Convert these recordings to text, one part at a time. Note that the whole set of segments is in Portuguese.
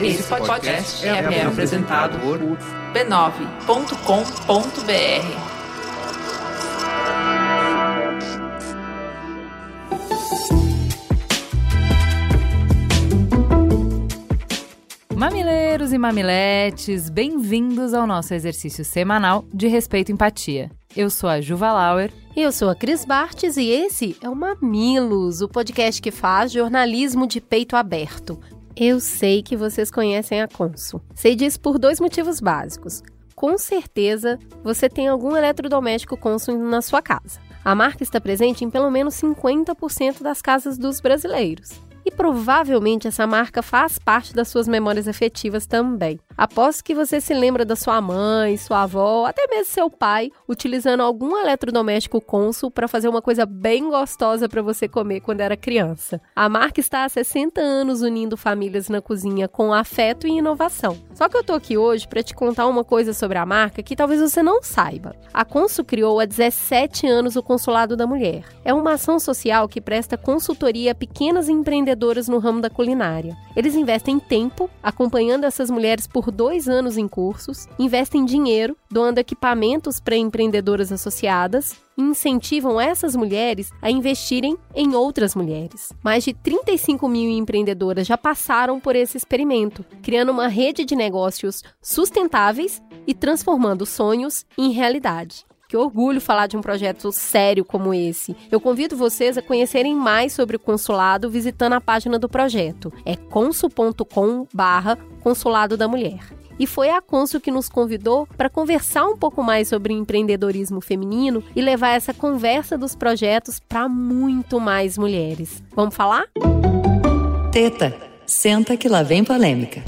Esse podcast é, é apresentado por b9.com.br. Mamileiros e mamiletes, bem-vindos ao nosso exercício semanal de respeito e empatia. Eu sou a Juva Lauer. Eu sou a Cris Bartes e esse é o Mamilos, o podcast que faz jornalismo de peito aberto. Eu sei que vocês conhecem a Consul. Sei disso por dois motivos básicos. Com certeza, você tem algum eletrodoméstico Consul na sua casa. A marca está presente em pelo menos 50% das casas dos brasileiros. E provavelmente essa marca faz parte das suas memórias afetivas também. Aposto que você se lembra da sua mãe, sua avó, até mesmo seu pai, utilizando algum eletrodoméstico Consul para fazer uma coisa bem gostosa para você comer quando era criança. A marca está há 60 anos unindo famílias na cozinha com afeto e inovação. Só que eu tô aqui hoje para te contar uma coisa sobre a marca que talvez você não saiba. A Consul criou há 17 anos o Consulado da Mulher. É uma ação social que presta consultoria a pequenas empreendedoras no ramo da culinária. Eles investem tempo acompanhando essas mulheres por dois anos em cursos, investem dinheiro, doando equipamentos para empreendedoras associadas e incentivam essas mulheres a investirem em outras mulheres. Mais de 35 mil empreendedoras já passaram por esse experimento, criando uma rede de negócios sustentáveis e transformando sonhos em realidade. Que orgulho falar de um projeto sério como esse. Eu convido vocês a conhecerem mais sobre o consulado visitando a página do projeto. É consul.com/barra Consulado da Mulher. E foi a Consul que nos convidou para conversar um pouco mais sobre empreendedorismo feminino e levar essa conversa dos projetos para muito mais mulheres. Vamos falar? Teta, senta que lá vem polêmica.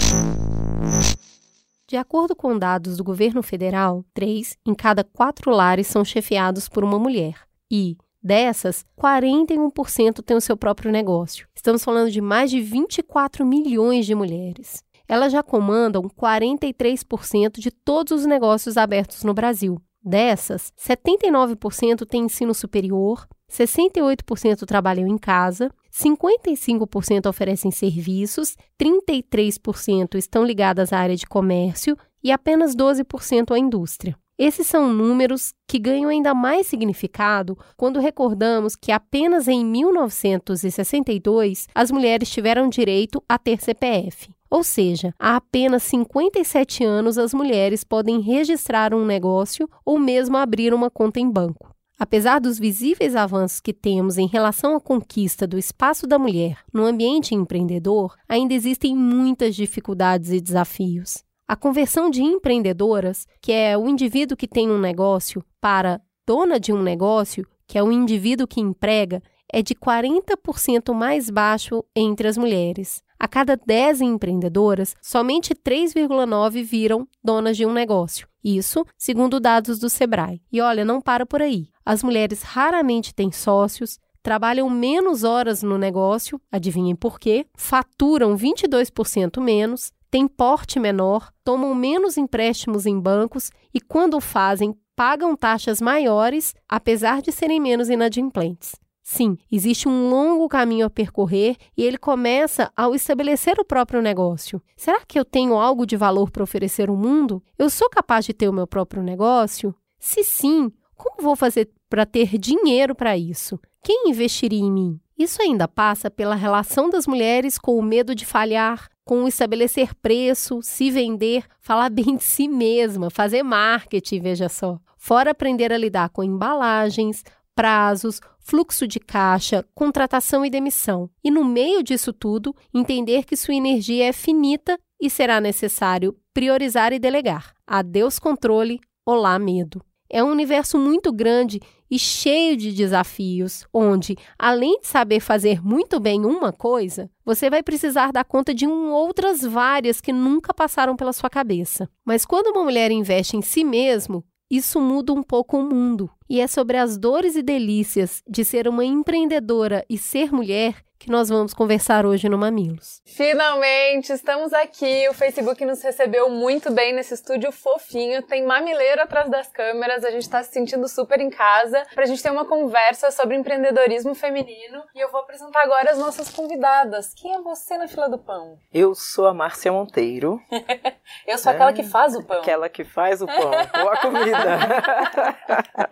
De acordo com dados do governo federal, três em cada quatro lares são chefiados por uma mulher. E, dessas, 41% têm o seu próprio negócio. Estamos falando de mais de 24 milhões de mulheres. Elas já comandam 43% de todos os negócios abertos no Brasil. Dessas, 79% têm ensino superior, 68% trabalham em casa, 55% oferecem serviços, 33% estão ligadas à área de comércio e apenas 12% à indústria. Esses são números que ganham ainda mais significado quando recordamos que apenas em 1962 as mulheres tiveram direito a ter CPF. Ou seja, há apenas 57 anos as mulheres podem registrar um negócio ou mesmo abrir uma conta em banco. Apesar dos visíveis avanços que temos em relação à conquista do espaço da mulher no ambiente empreendedor, ainda existem muitas dificuldades e desafios. A conversão de empreendedoras, que é o indivíduo que tem um negócio, para dona de um negócio, que é o indivíduo que emprega, é de 40% mais baixo entre as mulheres. A cada 10 empreendedoras, somente 3,9 viram donas de um negócio. Isso segundo dados do Sebrae. E olha, não para por aí. As mulheres raramente têm sócios, trabalham menos horas no negócio, adivinhem por quê? Faturam 22% menos, têm porte menor, tomam menos empréstimos em bancos e, quando fazem, pagam taxas maiores, apesar de serem menos inadimplentes. Sim, existe um longo caminho a percorrer e ele começa ao estabelecer o próprio negócio. Será que eu tenho algo de valor para oferecer ao mundo? Eu sou capaz de ter o meu próprio negócio? Se sim, como vou fazer para ter dinheiro para isso? Quem investiria em mim? Isso ainda passa pela relação das mulheres com o medo de falhar, com estabelecer preço, se vender, falar bem de si mesma, fazer marketing, veja só. Fora aprender a lidar com embalagens, prazos, fluxo de caixa, contratação e demissão. E no meio disso tudo, entender que sua energia é finita e será necessário priorizar e delegar. Adeus controle, olá medo. É um universo muito grande e cheio de desafios, onde, além de saber fazer muito bem uma coisa, você vai precisar dar conta de um, outras várias que nunca passaram pela sua cabeça. Mas quando uma mulher investe em si mesmo, isso muda um pouco o mundo. E é sobre as dores e delícias de ser uma empreendedora e ser mulher que nós vamos conversar hoje no Mamilos. Finalmente, estamos aqui. O Facebook nos recebeu muito bem nesse estúdio fofinho. Tem mamileiro atrás das câmeras. A gente está se sentindo super em casa para a gente ter uma conversa sobre empreendedorismo feminino. E eu vou apresentar agora as nossas convidadas. Quem é você na fila do pão? Eu sou a Márcia Monteiro. eu sou é, aquela que faz o pão. Aquela que faz o pão, ou a comida.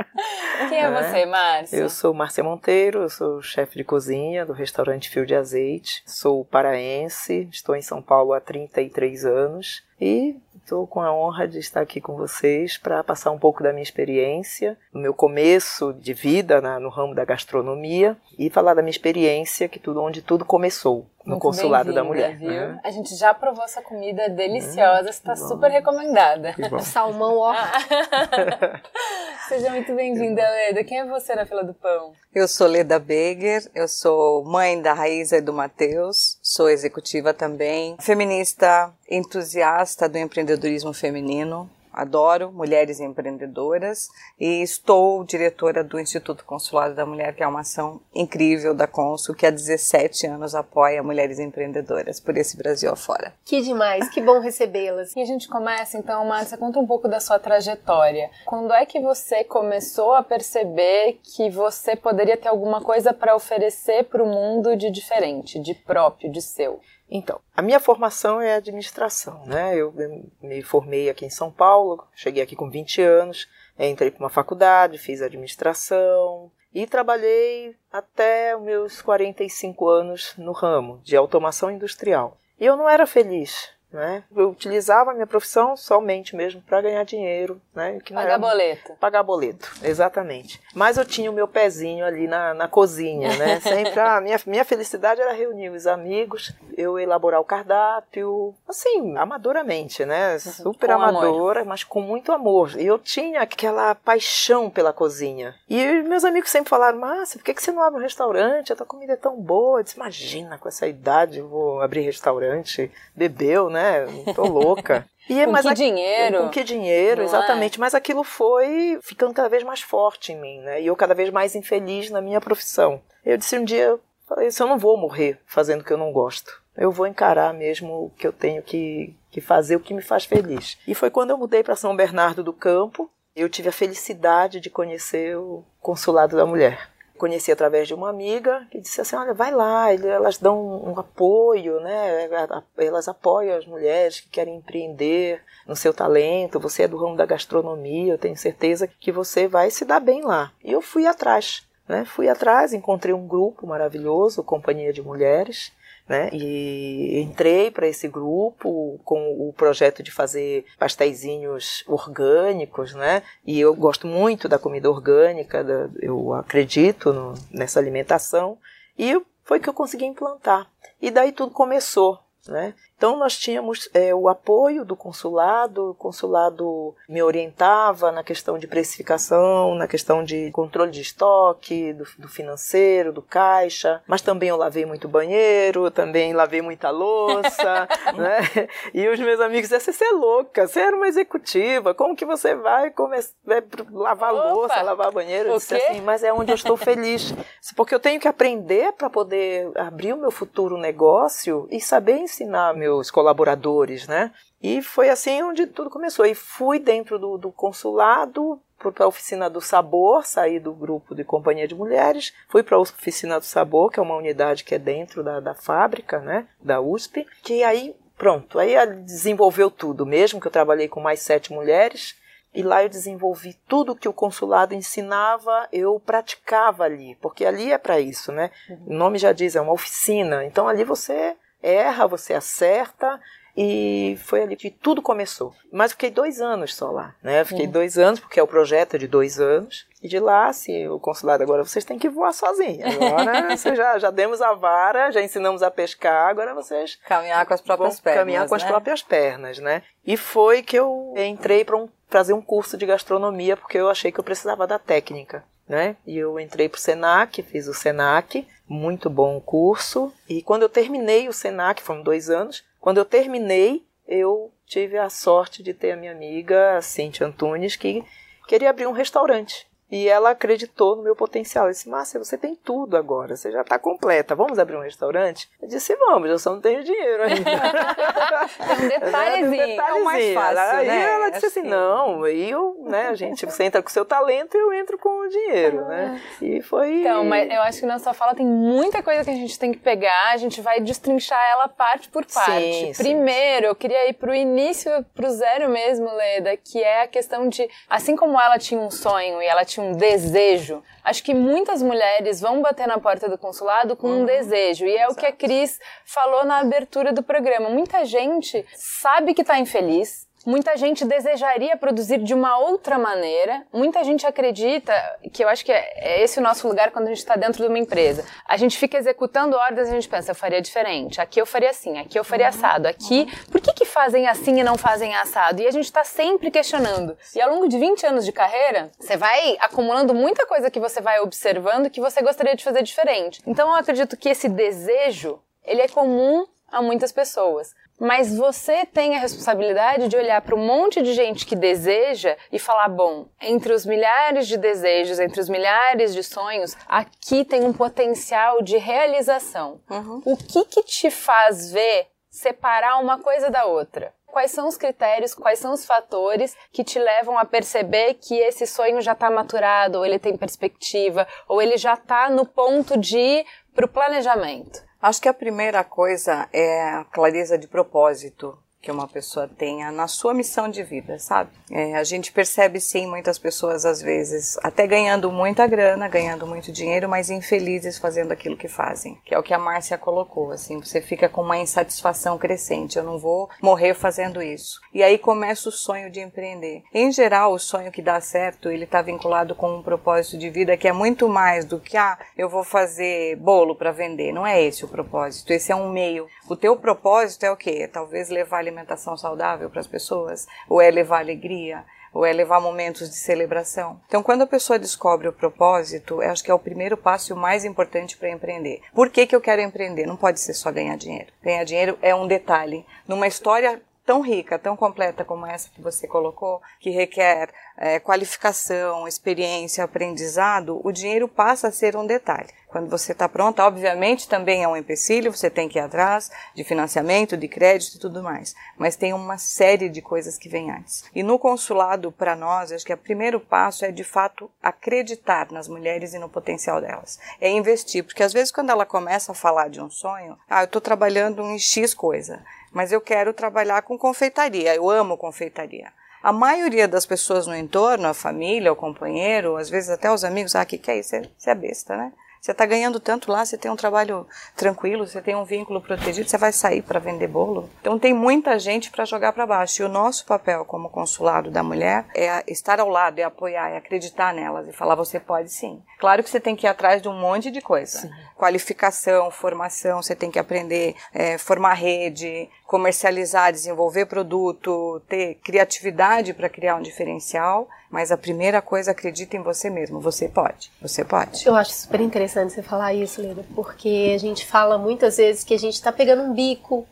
Quem é, é você, Márcia? Eu sou Márcia Monteiro, eu sou chefe de cozinha do restaurante Fio de Azeite. Sou paraense, estou em São Paulo há 33 anos e estou com a honra de estar aqui com vocês para passar um pouco da minha experiência, do meu começo de vida na, no ramo da gastronomia e falar da minha experiência, que tudo onde tudo começou no Muito consulado da mulher. Viu? Né? A gente já provou essa comida deliciosa, está super recomendada. Salmão, ó. Seja muito bem-vinda, Leda. Quem é você na fila do pão? Eu sou Leda Beger, eu sou mãe da Raíza e do Matheus, sou executiva também, feminista, entusiasta do empreendedorismo feminino, adoro mulheres empreendedoras e estou diretora do Instituto Consulado da Mulher, que é uma ação incrível da Consul, que há 17 anos apoia mulheres empreendedoras por esse Brasil afora. Que demais, que bom recebê-las. E a gente começa então, Márcia, conta um pouco da sua trajetória. Quando é que você começou a perceber que você poderia ter alguma coisa para oferecer para o mundo de diferente, de próprio, de seu? Então, a minha formação é administração, né? Eu me formei aqui em São Paulo, cheguei aqui com 20 anos, entrei para uma faculdade, fiz administração e trabalhei até os meus 45 anos no ramo de automação industrial. E eu não era feliz, né? Eu utilizava a minha profissão somente mesmo para ganhar dinheiro, né? Que pagar era... boleto. Pagar boleto, exatamente. Mas eu tinha o meu pezinho ali na, na cozinha, né? Sempre a minha, minha felicidade era reunir os amigos, eu elaborar o cardápio, assim, amadoramente, né? Uhum. Super com amadora, amor. mas com muito amor. E eu tinha aquela paixão pela cozinha. E meus amigos sempre falaram, Márcia, por que, que você não abre um restaurante? A tua comida é tão boa. Eu disse, imagina, com essa idade eu vou abrir restaurante. Bebeu, né? Né? Tô louca. E, com mas que a, dinheiro? Com que dinheiro, exatamente. É? Mas aquilo foi ficando cada vez mais forte em mim, né? E eu cada vez mais infeliz na minha profissão. Eu disse um dia, falei, eu não vou morrer fazendo o que eu não gosto. Eu vou encarar mesmo o que eu tenho que, que fazer, o que me faz feliz. E foi quando eu mudei para São Bernardo do Campo, eu tive a felicidade de conhecer o Consulado da Mulher conheci através de uma amiga que disse assim, olha, vai lá, elas dão um apoio, né? Elas apoiam as mulheres que querem empreender no seu talento. Você é do ramo da gastronomia, eu tenho certeza que você vai se dar bem lá. E eu fui atrás, né? Fui atrás, encontrei um grupo maravilhoso, Companhia de Mulheres, né? E entrei para esse grupo com o projeto de fazer pastéisinhos orgânicos, né? E eu gosto muito da comida orgânica, eu acredito no, nessa alimentação e foi que eu consegui implantar. E daí tudo começou, né? Então nós tínhamos é, o apoio do consulado, o consulado me orientava na questão de precificação, na questão de controle de estoque, do, do financeiro, do caixa, mas também eu lavei muito banheiro, também lavei muita louça, né? E os meus amigos diziam, você é louca, você era uma executiva, como que você vai, começar, vai lavar Opa, louça, lavar banheiro? Eu disse assim, mas é onde eu estou feliz, porque eu tenho que aprender para poder abrir o meu futuro negócio e saber ensinar meu meus colaboradores, né? E foi assim onde tudo começou. E fui dentro do, do consulado, para a oficina do sabor, saí do grupo de companhia de mulheres, fui para a oficina do sabor, que é uma unidade que é dentro da, da fábrica, né, da USP, que aí pronto, aí desenvolveu tudo, mesmo que eu trabalhei com mais sete mulheres, e lá eu desenvolvi tudo que o consulado ensinava, eu praticava ali, porque ali é para isso, né? Uhum. O nome já diz, é uma oficina. Então ali você erra, você acerta e foi ali que tudo começou. Mas fiquei dois anos só lá, né? Fiquei uhum. dois anos, porque é o projeto de dois anos. E de lá, se o consulado agora vocês têm que voar sozinhos. Agora vocês já, já demos a vara, já ensinamos a pescar, agora vocês. Caminhar com as próprias pernas. Caminhar com né? as próprias pernas, né? E foi que eu entrei para um, fazer um curso de gastronomia, porque eu achei que eu precisava da técnica. Né? E eu entrei para o Senac, fiz o Senac, muito bom curso. E quando eu terminei o Senac, foram dois anos, quando eu terminei, eu tive a sorte de ter a minha amiga Cintia Antunes, que queria abrir um restaurante. E ela acreditou no meu potencial. Ela disse, Márcia, você tem tudo agora, você já está completa. Vamos abrir um restaurante? Eu disse, vamos, eu só não tenho dinheiro ainda. é um detalhezinho. É o mais fácil, aí né? ela disse assim, não, aí eu, né, a gente, você entra com o seu talento e eu entro com o dinheiro, né? E foi... Então, mas eu acho que na sua fala tem muita coisa que a gente tem que pegar, a gente vai destrinchar ela parte por parte. Sim, sim. Primeiro, eu queria ir pro início, pro zero mesmo, Leda, que é a questão de, assim como ela tinha um sonho e ela tinha um desejo, acho que muitas mulheres vão bater na porta do consulado com um desejo, e é o que a Cris falou na abertura do programa. Muita gente sabe que tá infeliz, Muita gente desejaria produzir de uma outra maneira. Muita gente acredita, que eu acho que é, é esse o nosso lugar quando a gente está dentro de uma empresa. A gente fica executando ordens e a gente pensa, eu faria diferente. Aqui eu faria assim, aqui eu faria assado. Aqui, por que, que fazem assim e não fazem assado? E a gente está sempre questionando. E ao longo de 20 anos de carreira, você vai acumulando muita coisa que você vai observando que você gostaria de fazer diferente. Então eu acredito que esse desejo, ele é comum a muitas pessoas. Mas você tem a responsabilidade de olhar para um monte de gente que deseja e falar: bom, entre os milhares de desejos, entre os milhares de sonhos, aqui tem um potencial de realização. O que que te faz ver separar uma coisa da outra? Quais são os critérios, quais são os fatores que te levam a perceber que esse sonho já está maturado, ou ele tem perspectiva, ou ele já está no ponto de ir para o planejamento? Acho que a primeira coisa é a clareza de propósito que uma pessoa tenha na sua missão de vida, sabe? É, a gente percebe sim muitas pessoas às vezes até ganhando muita grana, ganhando muito dinheiro, mas infelizes fazendo aquilo que fazem, que é o que a Márcia colocou, assim, você fica com uma insatisfação crescente, eu não vou morrer fazendo isso. E aí começa o sonho de empreender. Em geral, o sonho que dá certo, ele está vinculado com um propósito de vida que é muito mais do que ah, eu vou fazer bolo para vender. Não é esse o propósito, esse é um meio. O teu propósito é o quê? Talvez levar alimentação saudável para as pessoas, ou é levar alegria, ou é levar momentos de celebração. Então, quando a pessoa descobre o propósito, acho que é o primeiro passo e o mais importante para empreender. Por que, que eu quero empreender? Não pode ser só ganhar dinheiro. Ganhar dinheiro é um detalhe. Numa história tão rica, tão completa como essa que você colocou, que requer é, qualificação, experiência, aprendizado, o dinheiro passa a ser um detalhe. Quando você está pronta, obviamente também é um empecilho, você tem que ir atrás de financiamento, de crédito e tudo mais. Mas tem uma série de coisas que vem antes. E no consulado, para nós, acho que o primeiro passo é de fato acreditar nas mulheres e no potencial delas. É investir, porque às vezes quando ela começa a falar de um sonho, ah, eu estou trabalhando em X coisa, mas eu quero trabalhar com confeitaria, eu amo confeitaria. A maioria das pessoas no entorno, a família, o companheiro, às vezes até os amigos, ah, que que é isso? Você é besta, né? Você está ganhando tanto lá, você tem um trabalho tranquilo, você tem um vínculo protegido, você vai sair para vender bolo. Então tem muita gente para jogar para baixo. E o nosso papel como consulado da mulher é estar ao lado, é apoiar, é acreditar nelas e falar você pode sim. Claro que você tem que ir atrás de um monte de coisa. Sim. Qualificação, formação, você tem que aprender, é, formar rede, comercializar, desenvolver produto, ter criatividade para criar um diferencial. Mas a primeira coisa, acredita em você mesmo. Você pode. Você pode. Eu acho super interessante você falar isso, Leda, porque a gente fala muitas vezes que a gente está pegando um bico.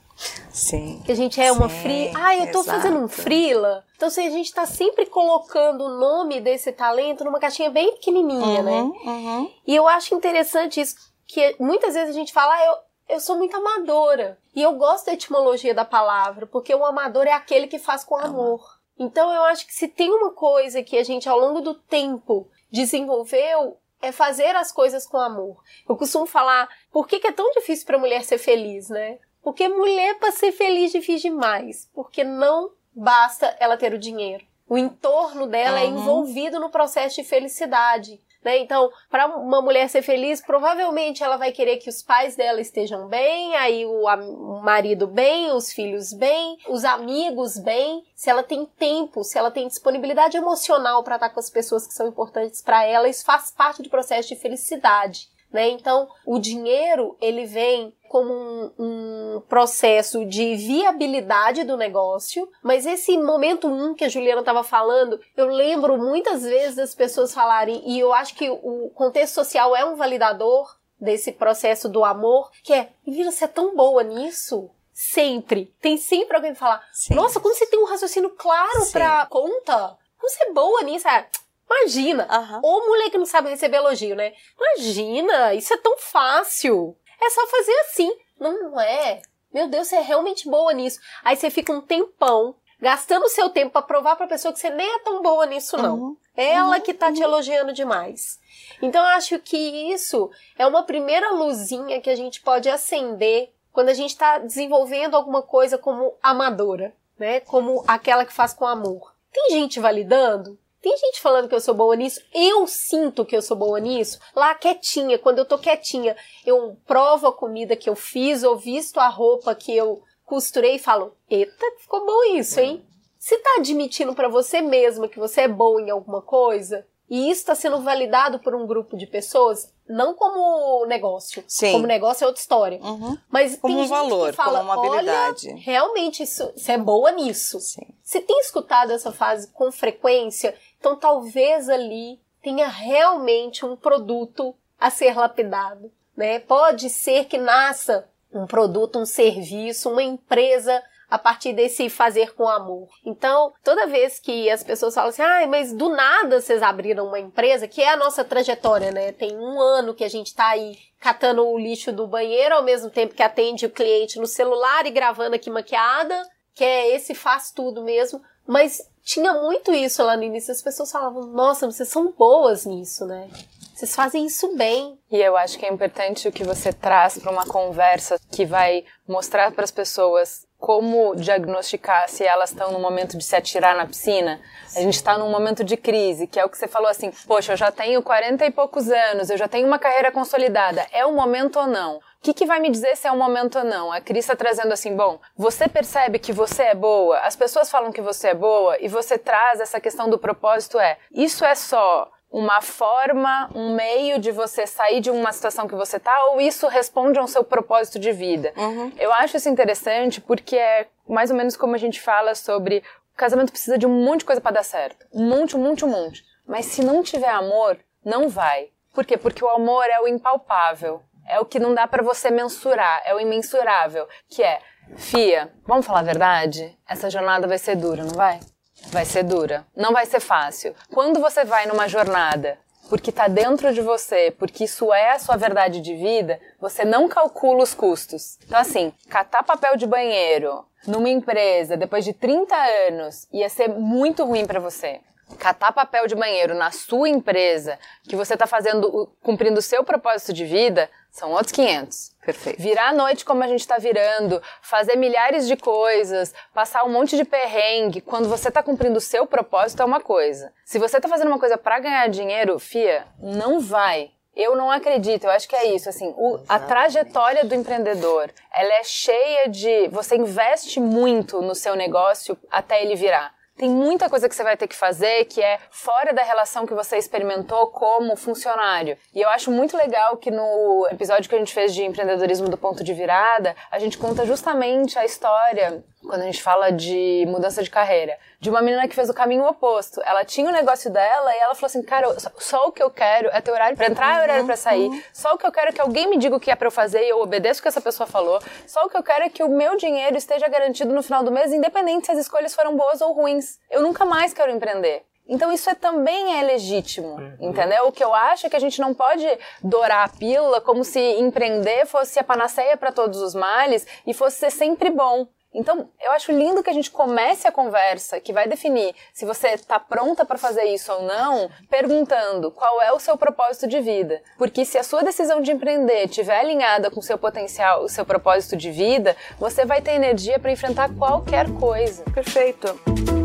Sim. Que a gente é uma free. Ah, eu tô exato. fazendo um freela. Então, assim, a gente tá sempre colocando o nome desse talento numa caixinha bem pequenininha, né? Uhum. E eu acho interessante isso, que muitas vezes a gente fala, ah, eu, eu sou muito amadora. E eu gosto da etimologia da palavra, porque o amador é aquele que faz com amor. Então eu acho que se tem uma coisa que a gente ao longo do tempo desenvolveu é fazer as coisas com amor. Eu costumo falar, por que, que é tão difícil para mulher ser feliz, né? Porque mulher para ser feliz é difícil demais, porque não basta ela ter o dinheiro. O entorno dela é Uhum. envolvido no processo de felicidade. Né? Então, para uma mulher ser feliz, provavelmente ela vai querer que os pais dela estejam bem, aí o, o marido bem, os filhos bem, os amigos bem. Se ela tem tempo, se ela tem disponibilidade emocional para estar com as pessoas que são importantes para ela, isso faz parte do processo de felicidade. Né? Então, o dinheiro ele vem como um, um processo de viabilidade do negócio, mas esse momento um que a Juliana estava falando, eu lembro muitas vezes das pessoas falarem, e eu acho que o contexto social é um validador desse processo do amor, que é, menina, você é tão boa nisso. Sempre. Tem sempre alguém que fala, Sim. nossa, como você tem um raciocínio claro Sim. pra conta. Como você é boa nisso. Ah, Imagina. Aham. Ou mulher que não sabe receber elogio, né? Imagina, isso é tão fácil. É só fazer assim. Não, não é. Meu Deus, você é realmente boa nisso. Aí você fica um tempão gastando seu tempo pra provar pra pessoa que você nem é tão boa nisso, não. Uhum. Ela que tá te elogiando demais. Então eu acho que isso é uma primeira luzinha que a gente pode acender quando a gente tá desenvolvendo alguma coisa como amadora, né? Como aquela que faz com amor. Tem gente validando? Tem gente falando que eu sou boa nisso. Eu sinto que eu sou boa nisso. Lá quietinha, quando eu tô quietinha, eu provo a comida que eu fiz, ou visto a roupa que eu costurei e falo: "Eita, ficou bom isso, hein?" Se tá admitindo pra você mesma que você é boa em alguma coisa, e isso está sendo validado por um grupo de pessoas, não como negócio. Sim. Como negócio é outra história. Uhum. Mas Como tem um gente valor, que fala, como uma habilidade. Olha, realmente isso, você é boa nisso. Sim. Você tem escutado essa fase com frequência, então talvez ali tenha realmente um produto a ser lapidado, né? Pode ser que nasça um produto, um serviço, uma empresa a partir desse fazer com amor. Então, toda vez que as pessoas falam assim, ai, mas do nada vocês abriram uma empresa, que é a nossa trajetória, né? Tem um ano que a gente tá aí catando o lixo do banheiro ao mesmo tempo que atende o cliente no celular e gravando aqui maquiada, que é esse faz tudo mesmo. Mas tinha muito isso lá no início, as pessoas falavam, nossa, vocês são boas nisso, né? Vocês fazem isso bem. E eu acho que é importante o que você traz para uma conversa que vai mostrar para as pessoas como diagnosticar se elas estão no momento de se atirar na piscina. A gente está num momento de crise, que é o que você falou assim: poxa, eu já tenho 40 e poucos anos, eu já tenho uma carreira consolidada. É o momento ou não? O que, que vai me dizer se é um momento ou não? A Cris está trazendo assim: bom, você percebe que você é boa, as pessoas falam que você é boa, e você traz essa questão do propósito: é isso é só uma forma, um meio de você sair de uma situação que você tá, ou isso responde ao seu propósito de vida. Uhum. Eu acho isso interessante porque é mais ou menos como a gente fala sobre o casamento precisa de um monte de coisa para dar certo. Um monte, um monte, um monte. Mas se não tiver amor, não vai. Por quê? Porque o amor é o impalpável. É o que não dá para você mensurar, é o imensurável, que é, Fia, vamos falar a verdade? Essa jornada vai ser dura, não vai? Vai ser dura. Não vai ser fácil. Quando você vai numa jornada porque está dentro de você, porque isso é a sua verdade de vida, você não calcula os custos. Então, assim, catar papel de banheiro numa empresa depois de 30 anos ia ser muito ruim para você. Catar papel de banheiro na sua empresa, que você está fazendo, cumprindo o seu propósito de vida, são outros 500. Perfeito. Virar a noite como a gente tá virando, fazer milhares de coisas, passar um monte de perrengue, quando você tá cumprindo o seu propósito é uma coisa. Se você tá fazendo uma coisa pra ganhar dinheiro, fia, não vai. Eu não acredito, eu acho que é isso, assim, o- a trajetória do empreendedor, ela é cheia de, você investe muito no seu negócio até ele virar. Tem muita coisa que você vai ter que fazer que é fora da relação que você experimentou como funcionário. E eu acho muito legal que no episódio que a gente fez de empreendedorismo do ponto de virada, a gente conta justamente a história, quando a gente fala de mudança de carreira, de uma menina que fez o caminho oposto. Ela tinha o negócio dela e ela falou assim: Cara, só, só o que eu quero é ter horário pra entrar e horário pra sair. Só o que eu quero é que alguém me diga o que é pra eu fazer e eu obedeço o que essa pessoa falou. Só o que eu quero é que o meu dinheiro esteja garantido no final do mês, independente se as escolhas foram boas ou ruins. Eu nunca mais quero empreender. Então isso é, também é legítimo, entendeu? O que eu acho é que a gente não pode dourar a pílula como se empreender fosse a panaceia para todos os males e fosse ser sempre bom. Então, eu acho lindo que a gente comece a conversa que vai definir se você está pronta para fazer isso ou não, perguntando qual é o seu propósito de vida. Porque se a sua decisão de empreender estiver alinhada com o seu potencial, o seu propósito de vida, você vai ter energia para enfrentar qualquer coisa. Perfeito.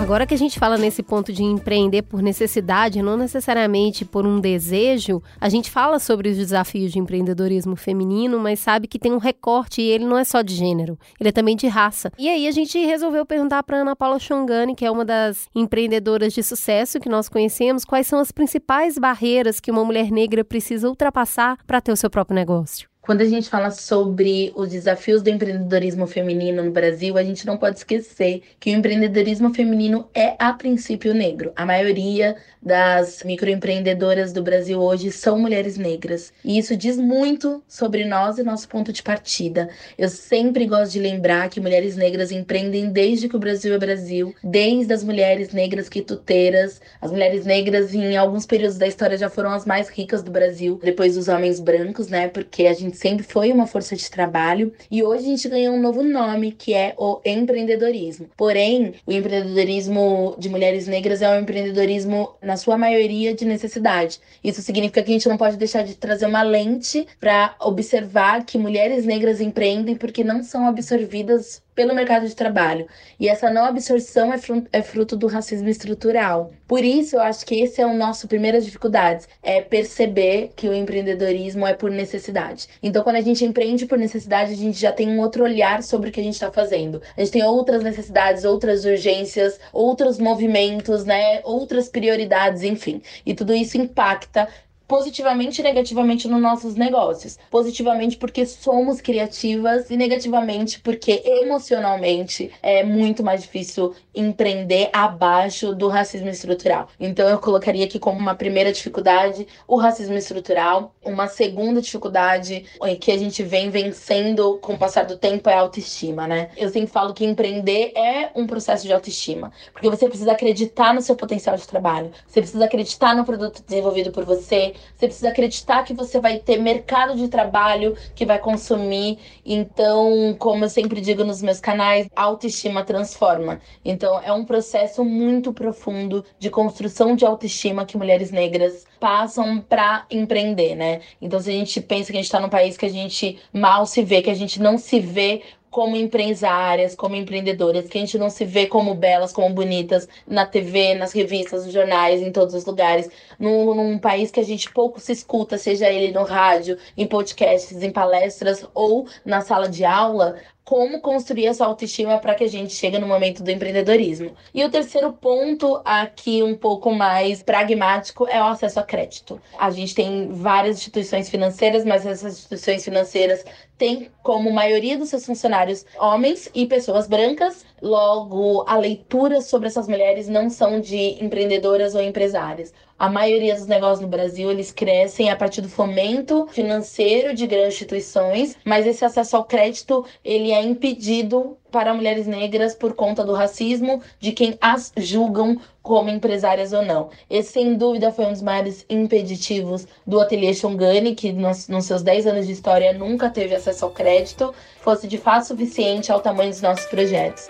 Agora que a gente fala nesse ponto de empreender por necessidade, não necessariamente por um desejo, a gente fala sobre os desafios de empreendedorismo feminino, mas sabe que tem um recorte e ele não é só de gênero, ele é também de raça. E aí a gente resolveu perguntar para Ana Paula Xongani, que é uma das empreendedoras de sucesso que nós conhecemos, quais são as principais barreiras que uma mulher negra precisa ultrapassar para ter o seu próprio negócio. Quando a gente fala sobre os desafios do empreendedorismo feminino no Brasil, a gente não pode esquecer que o empreendedorismo feminino é a princípio negro. A maioria das microempreendedoras do Brasil hoje são mulheres negras. E isso diz muito sobre nós e nosso ponto de partida. Eu sempre gosto de lembrar que mulheres negras empreendem desde que o Brasil é Brasil, desde as mulheres negras quituteiras, as mulheres negras em alguns períodos da história já foram as mais ricas do Brasil, depois dos homens brancos, né? Porque a gente sempre foi uma força de trabalho e hoje a gente ganhou um novo nome, que é o empreendedorismo. Porém, o empreendedorismo de mulheres negras é um empreendedorismo, na sua maioria, de necessidade. Isso significa que a gente não pode deixar de trazer uma lente para observar que mulheres negras empreendem porque não são absorvidas pelo mercado de trabalho. E essa não absorção é fruto, é fruto do racismo estrutural. Por isso, eu acho que esse é o nosso primeiras dificuldades, é perceber que o empreendedorismo é por necessidade. Então, quando a gente empreende por necessidade, a gente já tem um outro olhar sobre o que a gente está fazendo. A gente tem outras necessidades, outras urgências, outros movimentos, né, outras prioridades, enfim. E tudo isso impacta positivamente e negativamente nos nossos negócios. Positivamente porque somos criativas e negativamente porque emocionalmente é muito mais difícil empreender abaixo do racismo estrutural. Então eu colocaria aqui como uma primeira dificuldade o racismo estrutural, uma segunda dificuldade é, que a gente vem vencendo com o passar do tempo é a autoestima, né? Eu sempre falo que empreender é um processo de autoestima, porque você precisa acreditar no seu potencial de trabalho, você precisa acreditar no produto desenvolvido por você, você precisa acreditar que você vai ter mercado de trabalho que vai consumir. Então, como eu sempre digo nos meus canais, autoestima transforma. Então, é um processo muito profundo de construção de autoestima que mulheres negras passam para empreender, né? Então, se a gente pensa que a gente está num país que a gente mal se vê, que a gente não se vê como empresárias, como empreendedoras, que a gente não se vê como belas, como bonitas na TV, nas revistas, nos jornais, em todos os lugares, num, num, país que a gente pouco se escuta, seja ele no rádio, em podcasts, em palestras ou na sala de aula, como construir essa autoestima para que a gente chegue no momento do empreendedorismo. E o terceiro ponto, aqui um pouco mais pragmático, é o acesso a crédito. A gente tem várias instituições financeiras, mas essas instituições financeiras têm como maioria dos seus funcionários homens e pessoas brancas, logo a leitura sobre essas mulheres não são de empreendedoras ou empresárias. A maioria dos negócios no Brasil, eles crescem a partir do fomento financeiro de grandes instituições, mas esse acesso ao crédito, ele é impedido para mulheres negras por conta do racismo de quem as julgam como empresárias ou não. Esse, sem dúvida, foi um dos maiores impeditivos do Ateliê Xongani, que nos, nos seus 10 anos de história nunca teve acesso ao crédito, fosse de fato suficiente ao tamanho dos nossos projetos.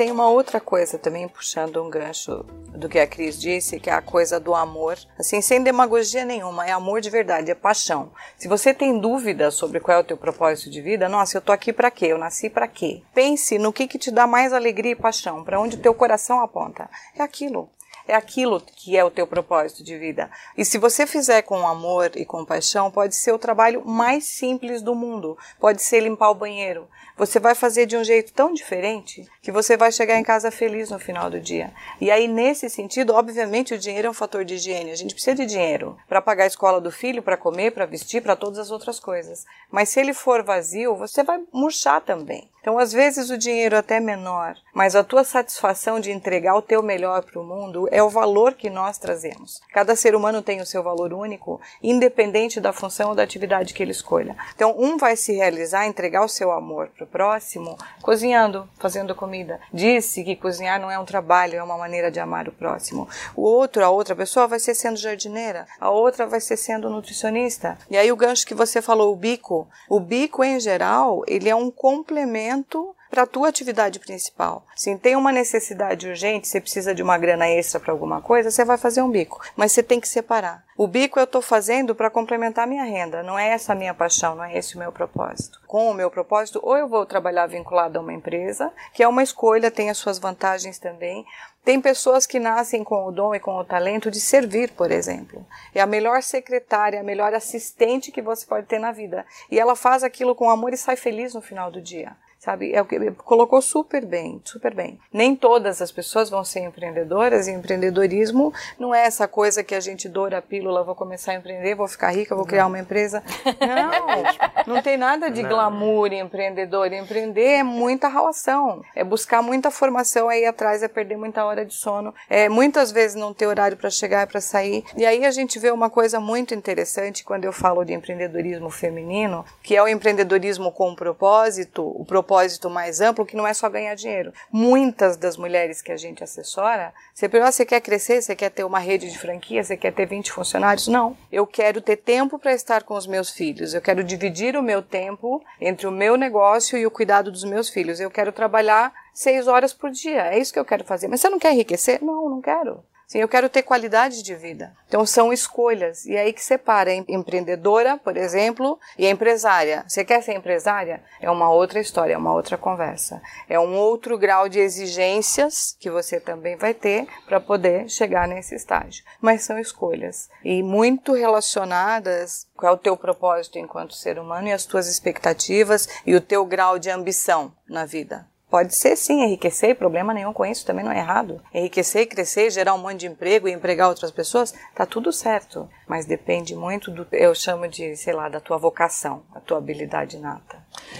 Tem uma outra coisa também, puxando um gancho do que a Cris disse, que é a coisa do amor. Assim, sem demagogia nenhuma, é amor de verdade, é paixão. Se você tem dúvida sobre qual é o teu propósito de vida, nossa, eu tô aqui para quê? Eu nasci para quê? Pense no que, que te dá mais alegria e paixão, para onde teu coração aponta. É aquilo é aquilo que é o teu propósito de vida. E se você fizer com amor e com paixão, pode ser o trabalho mais simples do mundo. Pode ser limpar o banheiro. Você vai fazer de um jeito tão diferente que você vai chegar em casa feliz no final do dia. E aí, nesse sentido, obviamente, o dinheiro é um fator de higiene. A gente precisa de dinheiro para pagar a escola do filho, para comer, para vestir, para todas as outras coisas. Mas se ele for vazio, você vai murchar também. Então, às vezes o dinheiro é até menor, mas a tua satisfação de entregar o teu melhor para o mundo é o valor que nós trazemos. Cada ser humano tem o seu valor único, independente da função ou da atividade que ele escolha. Então, um vai se realizar, entregar o seu amor para o próximo, cozinhando, fazendo comida. Disse que cozinhar não é um trabalho, é uma maneira de amar o próximo. O outro, a outra pessoa vai ser sendo jardineira, a outra vai ser sendo nutricionista. E aí o gancho que você falou, o bico, o bico em geral, ele é um complemento para a tua atividade principal. Se tem uma necessidade urgente, você precisa de uma grana extra para alguma coisa, você vai fazer um bico, mas você tem que separar. O bico eu estou fazendo para complementar minha renda, não é essa a minha paixão, não é esse o meu propósito. Com o meu propósito, ou eu vou trabalhar vinculado a uma empresa, que é uma escolha, tem as suas vantagens também, tem pessoas que nascem com o dom e com o talento de servir, por exemplo. É a melhor secretária, a melhor assistente que você pode ter na vida. E ela faz aquilo com amor e sai feliz no final do dia. Sabe? É o que colocou super bem, super bem. Nem todas as pessoas vão ser empreendedoras e empreendedorismo não é essa coisa que a gente doura a pílula, vou começar a empreender, vou ficar rica, vou criar uma empresa. Não, não tem nada de glamour em empreendedor. Empreender é muita relação, é buscar muita formação aí atrás, é perder muita hora de sono, é muitas vezes não ter horário para chegar e para sair. E aí a gente vê uma coisa muito interessante quando eu falo de empreendedorismo feminino, que é o empreendedorismo com propósito, o propósito mais amplo, que não é só ganhar dinheiro. Muitas das mulheres que a gente assessora, você pergunta, você quer crescer, você quer ter uma rede de franquia, você quer ter 20 funcionários? Não. Eu quero ter tempo para estar com os meus filhos. Eu quero dividir o meu tempo entre o meu negócio e o cuidado dos meus filhos. Eu quero trabalhar seis horas por dia. É isso que eu quero fazer. Mas você não quer enriquecer? Não, não quero. Sim, eu quero ter qualidade de vida. Então são escolhas. E é aí que separa a empreendedora, por exemplo, e a empresária. Você quer ser empresária? É uma outra história, é uma outra conversa. É um outro grau de exigências que você também vai ter para poder chegar nesse estágio. Mas são escolhas. E muito relacionadas com é o teu propósito enquanto ser humano e as tuas expectativas e o teu grau de ambição na vida. Pode ser sim enriquecer, problema nenhum com isso, também não é errado. Enriquecer, crescer, gerar um monte de emprego e empregar outras pessoas, tá tudo certo. Mas depende muito do, eu chamo de, sei lá, da tua vocação, da tua habilidade nata.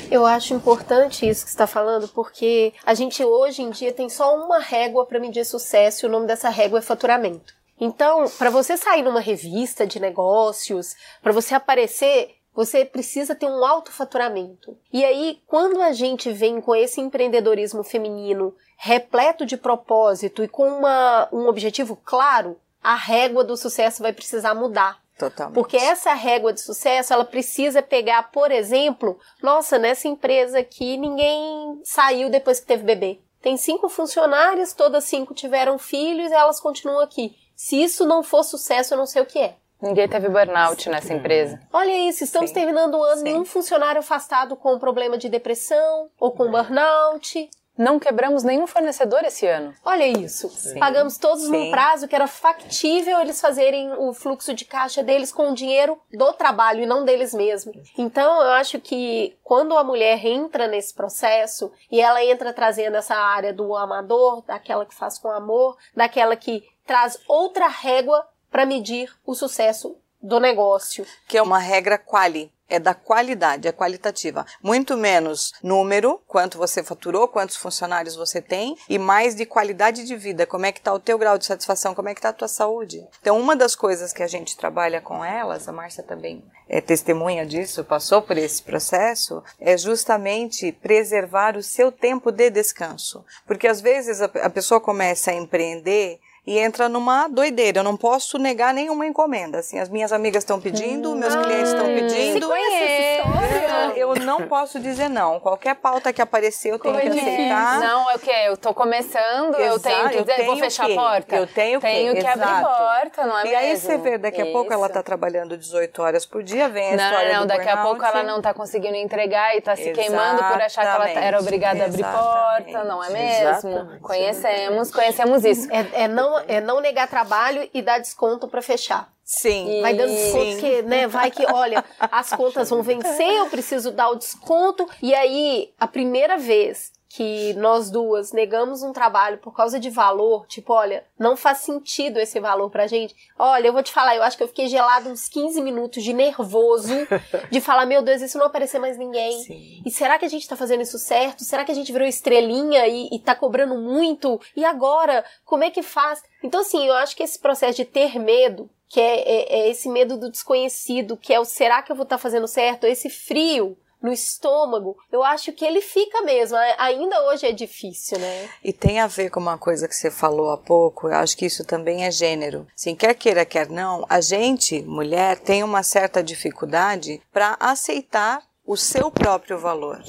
Eu acho importante isso que está falando, porque a gente hoje em dia tem só uma régua para medir sucesso e o nome dessa régua é faturamento. Então, para você sair numa revista de negócios, para você aparecer você precisa ter um alto faturamento. E aí, quando a gente vem com esse empreendedorismo feminino repleto de propósito e com uma, um objetivo claro, a régua do sucesso vai precisar mudar. Totalmente. Porque essa régua de sucesso, ela precisa pegar, por exemplo, nossa, nessa empresa aqui ninguém saiu depois que teve bebê. Tem cinco funcionárias, todas cinco tiveram filhos e elas continuam aqui. Se isso não for sucesso, eu não sei o que é. Ninguém teve burnout nessa empresa. Olha isso, estamos Sim. terminando o ano, Sim. nenhum funcionário afastado com problema de depressão ou com burnout. Não quebramos nenhum fornecedor esse ano. Olha isso. Pagamos todos num Sim. prazo que era factível eles fazerem o fluxo de caixa deles com o dinheiro do trabalho e não deles mesmos. Então, eu acho que quando a mulher entra nesse processo e ela entra trazendo essa área do amador, daquela que faz com amor, daquela que traz outra régua para medir o sucesso do negócio. que é uma regra quali. É da qualidade, é qualitativa. Muito menos número, quanto você faturou, quantos funcionários você tem, e mais de qualidade de vida. Como é que está o teu grau de satisfação, como é que está a tua saúde. Então, uma das coisas que a gente trabalha com elas, a Márcia também é testemunha disso, passou por esse processo, é justamente preservar o seu tempo de descanso. Porque às vezes a, pessoa começa a empreender e entra numa doideira. Eu não posso negar nenhuma encomenda. Assim, as minhas amigas estão pedindo, meus clientes estão pedindo. Eu não posso dizer não. Qualquer pauta que aparecer, eu tenho que Conheço. aceitar. Não, é o quê? Eu tô começando, eu Exato, tenho que eu dizer, vou tenho fechar que- a porta. eu tenho que- Tenho que abrir exato. porta, não é e mesmo? aí você vê, daqui a pouco ela Isso. tá trabalhando 18 horas por dia, vem a Não, história não, do daqui a burnout. pouco ela não tá conseguindo entregar e tá se queimando por achar que ela Exatamente, era obrigada a abrir exatamente, porta, não é mesmo? exatamente. Conhecemos, conhecemos isso. É, é não, é não negar trabalho e dar desconto para fechar. Sim. Vai dando Sim. desconto, porque, né? Vai que, olha, as contas vão vencer, eu preciso dar o desconto. E aí, a primeira vez que nós duas negamos um trabalho por causa de valor, tipo, olha, não faz sentido esse valor pra gente. Olha, eu vou te falar, eu acho que eu fiquei gelada uns 15 minutos de nervoso, de falar, meu Deus, isso não aparecer mais ninguém. Sim. E será que a gente tá fazendo isso certo? Será que a gente virou estrelinha e, e tá cobrando muito? E agora, como é que faz? Então, assim, eu acho que esse processo de ter medo, que é, é- é esse medo do desconhecido, que é o será que eu vou estar fazendo certo? Esse frio no estômago, eu acho que ele fica mesmo. Ainda hoje é difícil, né? E tem a ver com uma coisa que você falou há pouco, eu acho que isso também é gênero. Assim, quer queira, quer não, a gente, mulher, tem uma certa dificuldade para aceitar o seu próprio valor.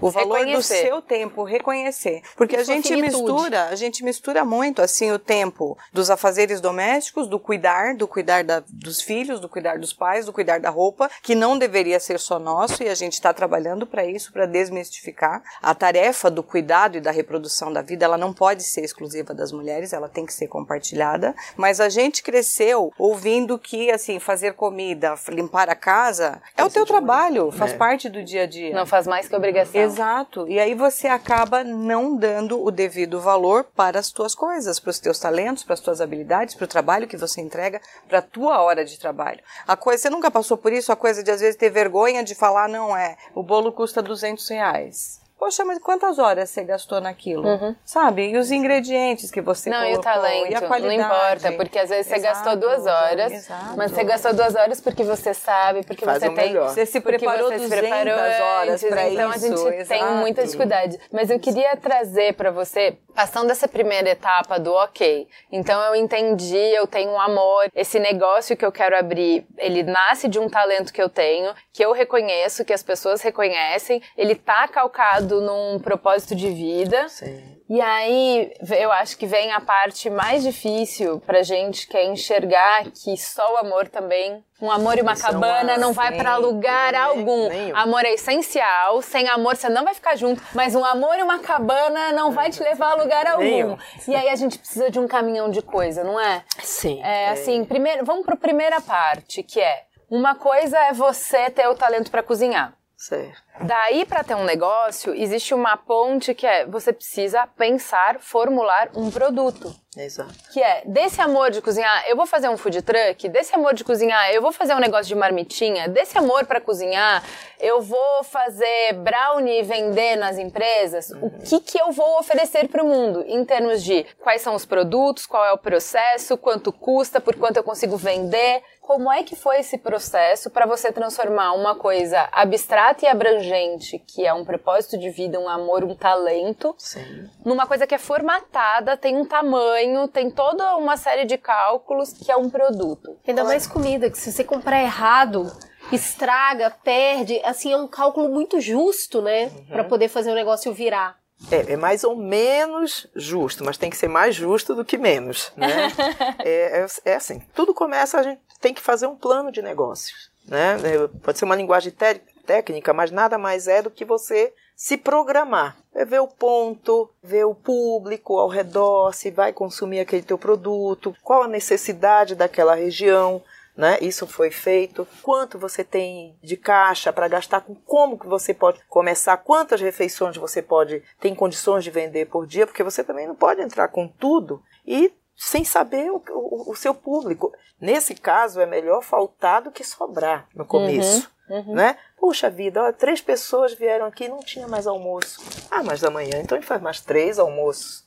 O valor do Reconhecer. seu tempo, reconhecer. Porque E a gente finitude. mistura, a gente mistura muito assim o tempo dos afazeres domésticos, do cuidar, do cuidar da- dos filhos, do cuidar dos pais, do cuidar da roupa, que não deveria ser só nosso e a gente está trabalhando para isso, para desmistificar a tarefa do cuidado e da reprodução da vida. Ela não pode ser exclusiva das mulheres, ela tem que ser compartilhada. Mas a gente cresceu ouvindo que assim fazer comida, limpar a casa é o teu trabalho, faz parte parte do dia a dia. Não faz mais que obrigação. Exato. E aí você acaba não dando o devido valor para as tuas coisas, para os teus talentos, para as tuas habilidades, para o trabalho que você entrega, para a tua hora de trabalho. A coisa, você nunca passou por isso? A coisa de às vezes ter vergonha de falar, não é, o bolo custa 200 reais. Poxa, mas quantas horas você gastou naquilo? Uhum. Sabe? E os ingredientes que você Não, e o colocou, talento, e a não qualidade. importa, porque às vezes você Exato, gastou duas horas, exato. mas você gastou duas horas porque você sabe, porque Faz você tem... melhor. Você se Porque preparou você se 200 preparou horas para então isso. a gente tem exato. muita dificuldade. Mas eu queria trazer para você, passando essa primeira etapa do ok, então eu entendi, eu tenho um amor, esse negócio que eu quero abrir, ele nasce de um talento que eu tenho, que eu reconheço, que as pessoas reconhecem, ele tá calcado num propósito de vida. Sim. E aí, eu acho que vem a parte mais difícil pra gente, que é enxergar que só o amor também. Um amor e uma é cabana não vai pra lugar nem- algum. Amor é essencial, sem amor você não vai ficar junto, mas um amor e uma cabana não vai te levar a lugar algum. E aí a gente precisa de um caminhão de coisa, não é? Sim. É assim, primeiro, vamos pra primeira parte, que é uma coisa é você ter o talento pra cozinhar. Certo. Daí, para ter um negócio, existe uma ponte que é você precisa pensar, formular um produto. Exato. Que é, desse amor de cozinhar, eu vou fazer um food truck, desse amor de cozinhar, eu vou fazer um negócio de marmitinha, desse amor para cozinhar, eu vou fazer brownie e vender nas empresas. O que que eu vou oferecer para o mundo em termos de quais são os produtos, qual é o processo, quanto custa, por quanto eu consigo vender? Como é que foi esse processo para você transformar uma coisa abstrata e abrangente, que é um propósito de vida, um amor, um talento, Sim. numa coisa que é formatada, tem um tamanho, tem toda uma série de cálculos que é um produto. Ainda mais comida, que se você comprar errado, estraga, perde. Assim, é um cálculo muito justo, né? Pra poder fazer o negócio virar. É, é mais ou menos justo, mas tem que ser mais justo do que menos, né? é, é, é assim, tudo começa, a gente tem que fazer um plano de negócios, né? É, Pode ser uma linguagem té- técnica, mas nada mais é do que você se programar. É ver o ponto, ver o público ao redor, se vai consumir aquele teu produto, qual a necessidade daquela região, né? Isso foi feito. Quanto você tem de caixa para gastar com como que você pode começar, quantas refeições você pode tem condições de vender por dia, porque você também não pode entrar com tudo e sem saber o, o- o seu público. Nesse caso é melhor faltar do que sobrar no começo. Né? Puxa vida, ó, três pessoas vieram aqui e não tinha mais almoço. Ah, mas amanhã então a gente faz mais três almoços.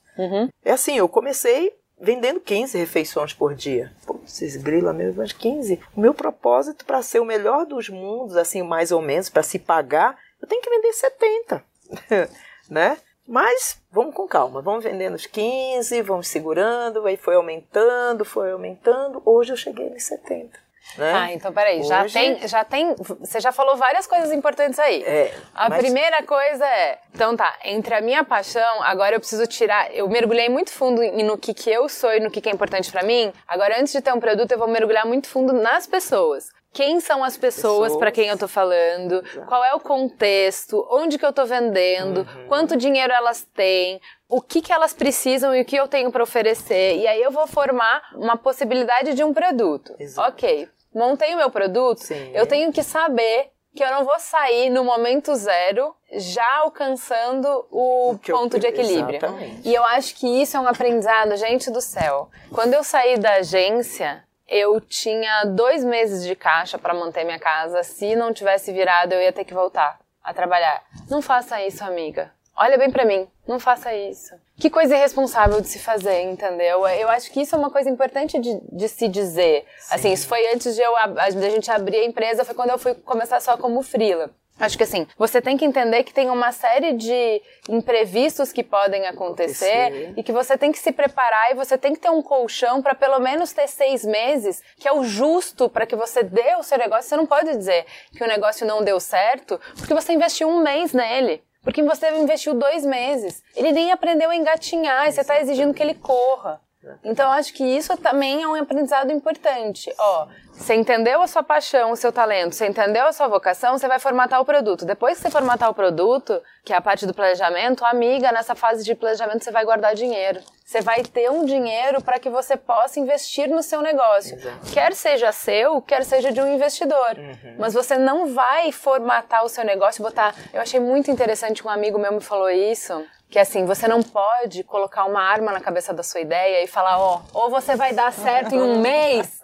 É assim, eu comecei vendendo 15 refeições por dia. Esses grila mesmo, mas 15. O meu propósito para ser o melhor dos mundos, assim, mais ou menos, para se pagar, eu tenho que vender 70. né? Mas vamos com calma, vamos vendendo os 15, vamos segurando, aí foi aumentando, foi aumentando. Hoje eu cheguei nos 70. Né? Ah, então peraí, já Hoje- tem, já tem, você já falou várias coisas importantes aí. É, A mas- primeira coisa é, então tá, entre a minha paixão, agora eu preciso tirar, eu mergulhei muito fundo no que que eu sou e no que que é importante pra mim. Agora antes de ter um produto, eu vou mergulhar muito fundo nas pessoas. Quem são as pessoas Pessoas. pra quem eu tô falando? Qual é o contexto? Onde que eu tô vendendo? Uhum. Quanto dinheiro elas têm? O que que elas precisam e o que eu tenho pra oferecer? E aí eu vou formar uma possibilidade de um produto. Exato. Ok, montei o meu produto, Sim. eu tenho que saber que eu não vou sair no momento zero já alcançando o O que eu ponto de equilíbrio. Exatamente. E eu acho que isso é um aprendizado, gente do céu. Quando eu saí da agência, eu tinha dois meses de caixa para manter minha casa. Se não tivesse virado, eu ia ter que voltar a trabalhar. Não faça isso, amiga. Olha bem pra mim, não faça isso. Que coisa irresponsável de se fazer, entendeu? Eu acho que isso é uma coisa importante de, de se dizer. Assim, isso foi antes de eu ab- a gente abrir a empresa, foi quando eu fui começar só como freela. Acho que assim, você tem que entender que tem uma série de imprevistos que podem acontecer Acontecer. e que você tem que se preparar e você tem que ter um colchão para pelo menos ter seis meses, que é o justo para que você dê o seu negócio. Você não pode dizer que o negócio não deu certo porque você investiu um mês nele. Porque você investiu dois meses. Ele nem aprendeu a engatinhar e você está exigindo que ele corra. Então, eu acho que isso também é um aprendizado importante. Ó, Você entendeu a sua paixão, o seu talento, você entendeu a sua vocação, você vai formatar o produto. Depois que você formatar o produto, que é a parte do planejamento, amiga, nessa fase de planejamento você vai guardar dinheiro. Você vai ter um dinheiro para que você possa investir no seu negócio. Exato. Quer seja seu, quer seja de um investidor. Mas você não vai formatar o seu negócio botar. Eu achei muito interessante, um amigo meu me falou isso. Que assim, você não pode colocar uma arma na cabeça da sua ideia e falar, ó, ou você vai dar certo em um mês.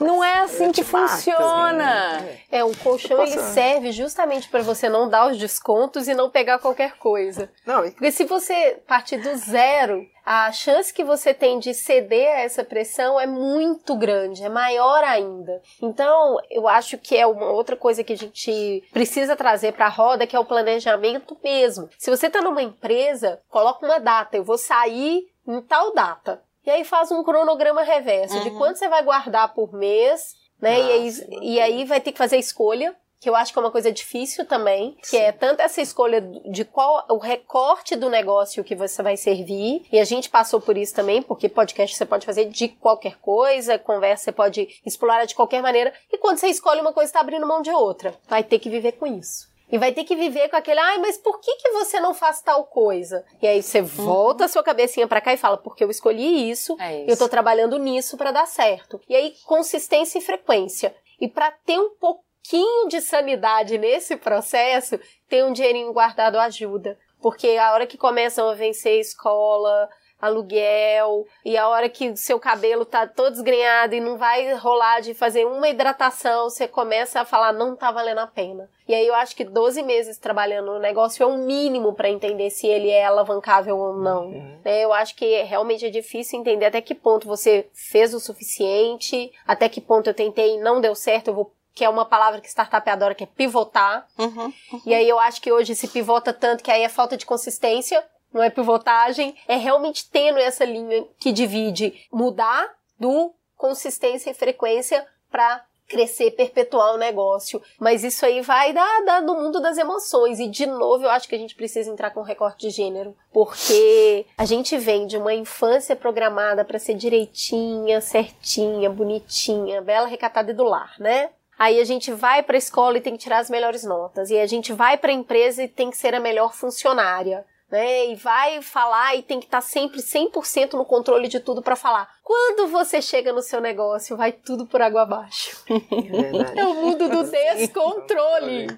Não é assim que funciona. assim. É, o colchão ele serve justamente para você não dar os descontos e não pegar qualquer coisa. Não, e- Porque se você partir do zero, a chance que você tem de ceder a essa pressão é muito grande, é maior ainda. Então, eu acho que é uma outra coisa que a gente precisa trazer para a roda, que é o planejamento mesmo. Se você está numa empresa, coloca uma data, eu vou sair em tal data. E aí faz um cronograma reverso de quanto você vai guardar por mês, né? e, aí, sim. e aí vai ter que fazer a escolha que eu acho que é uma coisa difícil também, que é tanto essa escolha de qual o recorte do negócio que você vai servir, e a gente passou por isso também, porque podcast você pode fazer de qualquer coisa, conversa você pode explorar de qualquer maneira, e quando você escolhe uma coisa, está abrindo mão de outra. Vai ter que viver com isso. E vai ter que viver com aquele, ai, mas por que, que você não faz tal coisa? E aí você volta a sua cabecinha pra cá e fala, porque eu escolhi isso, É isso. eu tô trabalhando nisso pra dar certo. E aí, consistência e frequência. E pra ter um pouquinho de sanidade nesse processo, ter um dinheirinho guardado ajuda. Porque a hora que começam a vencer escola, aluguel, e a hora que o seu cabelo tá todo desgrenhado e não vai rolar de fazer uma hidratação, você começa a falar, não tá valendo a pena. E aí eu acho que 12 meses trabalhando no negócio é o mínimo para entender se ele é alavancável ou não. né? Eu acho que realmente é difícil entender até que ponto você fez o suficiente, até que ponto eu tentei e não deu certo, eu vou que é uma palavra que startup adora, que é pivotar. Uhum. E aí eu acho que hoje se pivota tanto que aí é falta de consistência, não é pivotagem, é realmente tendo essa linha que divide mudar do consistência e frequência para crescer, perpetuar o negócio. Mas isso aí vai dar, dar no mundo das emoções. E, de novo, eu acho que a gente precisa entrar com recorte de gênero. Porque a gente vem de uma infância programada para ser direitinha, certinha, bonitinha, bela, recatada e do lar, né? Aí a gente vai para a escola e tem que tirar as melhores notas. E a gente vai para a empresa e tem que ser a melhor funcionária. Né? E vai falar e tem que estar sempre 100% no controle de tudo para falar. Quando você chega no seu negócio, vai tudo por água abaixo. É. É o mundo do descontrole.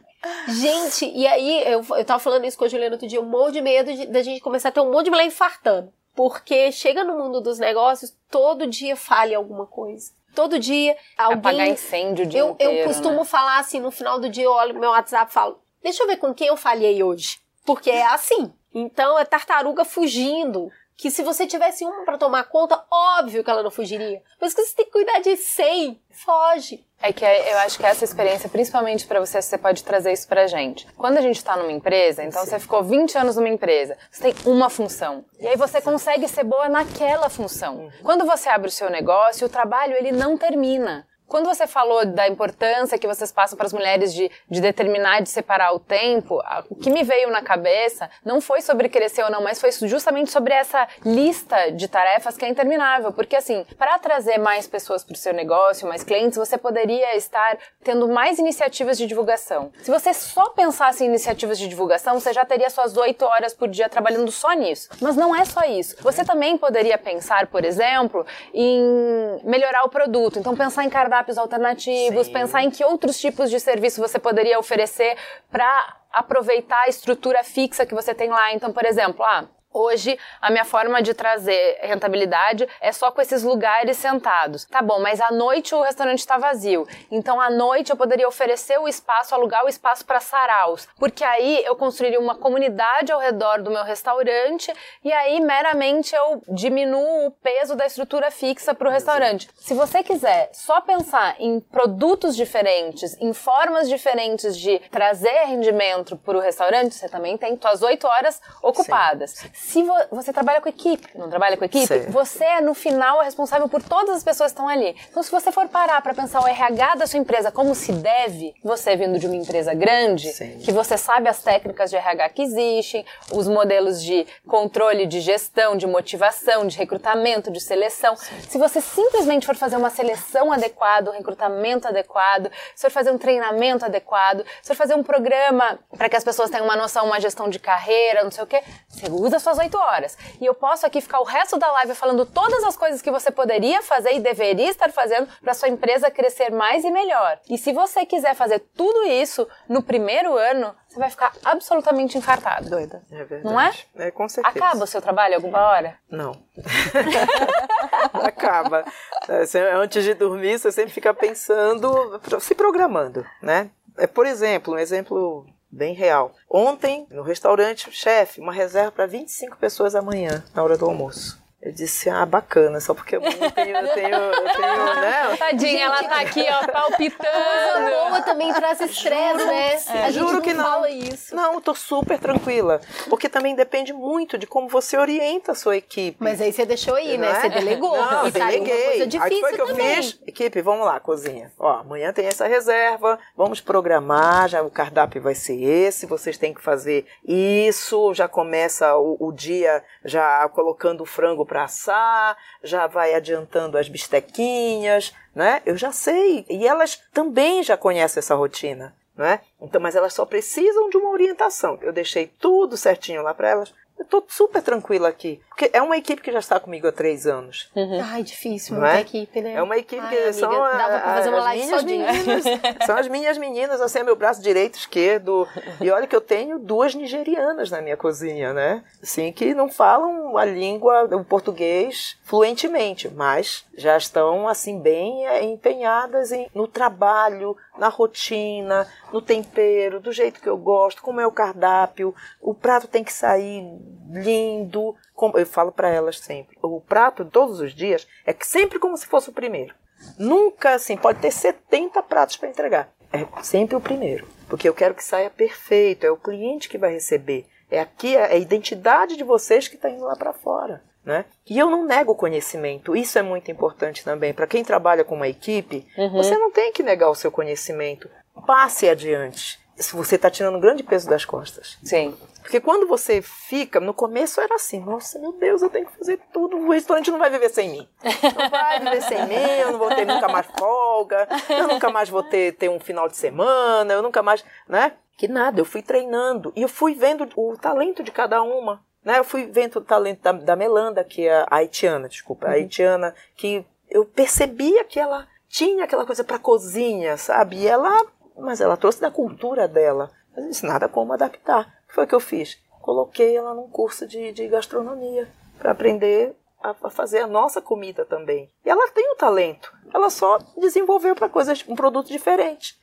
Gente, e aí, eu, eu tava falando isso com a Juliana outro dia, um monte de medo de- da gente começar a ter um monte de mulher infartando. Porque chega no mundo dos negócios, todo dia falha alguma coisa. Todo dia Apagar alguém. incêndio o dia Eu, eu costumo né? falar assim, no final do dia eu olho meu WhatsApp e falo, deixa eu ver com quem eu falhei hoje. Porque é assim. Então é tartaruga fugindo. Que se você tivesse uma pra tomar conta, óbvio que ela não fugiria. Mas que você tem que cuidar de 100, foge. É que eu acho que essa experiência, principalmente pra você, você pode trazer isso pra gente. Quando a gente tá numa empresa, então você ficou 20 anos numa empresa, você tem uma função. E aí você consegue ser boa naquela função. Quando você abre o seu negócio, o trabalho ele não termina. Quando você falou da importância que vocês passam para as mulheres de, de determinar, de separar o tempo, o que me veio na cabeça não foi sobre crescer ou não, mas foi justamente sobre essa lista de tarefas que é interminável. Porque, assim, para trazer mais pessoas para o seu negócio, mais clientes, você poderia estar tendo mais iniciativas de divulgação. Se você só pensasse em iniciativas de divulgação, você já teria suas oito horas por dia trabalhando só nisso. Mas não é só isso. Você também poderia pensar, por exemplo, em melhorar o produto. Então, pensar em cardápios alternativos, Sim. pensar em que outros tipos de serviço você poderia oferecer para aproveitar a estrutura fixa que você tem lá. Então, por exemplo, ah, Hoje, a minha forma de trazer rentabilidade é só com esses lugares sentados. Tá bom, mas à noite o restaurante está vazio. Então, à noite eu poderia oferecer o espaço, alugar o espaço para saraus. Porque aí eu construiria uma comunidade ao redor do meu restaurante e aí meramente eu diminuo o peso da estrutura fixa para o restaurante. Se você quiser só pensar em produtos diferentes, em formas diferentes de trazer rendimento para o restaurante, você também tem suas oito horas ocupadas. Se vo você trabalha com equipe, não trabalha com equipe, Certo. você é, no final, é responsável por todas as pessoas que estão ali. Então, se você for parar para pensar o RH da sua empresa como se deve, você vindo de uma empresa grande, Sim. que você sabe as técnicas de RH que existem, os modelos de controle de gestão, de motivação, de recrutamento, de seleção. Se você simplesmente for fazer uma seleção adequada, um recrutamento adequado, se for fazer um treinamento adequado, se for fazer um programa para que as pessoas tenham uma noção, uma gestão de carreira, não sei o quê, você usa suas oito horas. E eu posso aqui ficar o resto da live falando todas as coisas que você poderia fazer e deveria estar fazendo para sua empresa crescer mais e melhor. E se você quiser fazer tudo isso no primeiro ano, você vai ficar absolutamente infartado. Doida. É verdade. Não é? É, com certeza. Acaba o seu trabalho alguma hora? Não. Acaba. É, Antes de dormir, você sempre fica pensando, se programando, né? É, por exemplo, um exemplo bem real. Ontem, no restaurante, chefe, uma reserva para 25 pessoas amanhã, na hora do almoço. Eu disse, ah, bacana, só porque eu tenho, eu tenho, eu tenho, né? Tadinha, ela tá aqui, ó, Coisa palpitando. boa também traz estresse, né? a gente Juro não que não. fala isso. Não, eu tô super tranquila. Porque também depende muito de como você orienta a sua equipe. Mas aí você deixou aí, né? Não é? Você delegou. Não, e tá deleguei. coisa Aí difícil foi que eu também. fiz. Equipe, vamos lá, cozinha. Ó, amanhã tem essa reserva, vamos programar, já o cardápio vai ser esse, vocês têm que fazer isso, já começa o, o dia já colocando o frango para assar, já vai adiantando as bistequinhas, né? Eu já sei. E elas também já conhecem essa rotina. Né? Então, mas elas só precisam de uma orientação. Eu deixei tudo certinho lá para elas. Eu tô super tranquila aqui. Porque é uma equipe que já está comigo há três anos. Ai, difícil, Não é? equipe, né? É uma equipe Ai, que amiga, são dava pra a- fazer uma as live meninas. São as minhas meninas, assim, é meu braço direito, esquerdo. E olha que eu tenho duas nigerianas na minha cozinha, né? Assim, que não falam a língua, o português fluentemente, mas já estão, assim, bem eh, empenhadas em, no trabalho, na rotina, no tempero, do jeito que eu gosto, como é o cardápio. O prato tem que sair lindo. Eu falo para elas sempre. O prato, todos os dias, é sempre como se fosse o primeiro. Nunca assim, pode ter 70 pratos para entregar. É sempre o primeiro. Porque eu quero que saia perfeito. É o cliente que vai receber. É aqui é a identidade de vocês que está indo lá para fora. Né? E eu não nego o conhecimento. Isso é muito importante também. Para quem trabalha com uma equipe, você não tem que negar o seu conhecimento. Passe adiante. Se você está tirando um grande peso das costas. Sim. Porque quando você fica, no começo era assim, nossa, meu Deus, eu tenho que fazer tudo, o restaurante não vai viver sem mim. Não vai viver sem mim, eu não vou ter nunca mais folga, eu nunca mais vou ter, ter um final de semana, eu nunca mais, né? Que nada, eu fui treinando e eu fui vendo o talento de cada uma. Né? Eu fui vendo o talento da, da Melanda, que é a haitiana, desculpa, a haitiana, que eu percebia que ela tinha aquela coisa para cozinha, sabe? E ela, mas ela trouxe da cultura dela. Mas disse, nada como adaptar. O que foi que eu fiz? Coloquei ela num curso de, de gastronomia para aprender a, a fazer a nossa comida também. E ela tem o talento. Ela só desenvolveu para coisas, um produto diferente.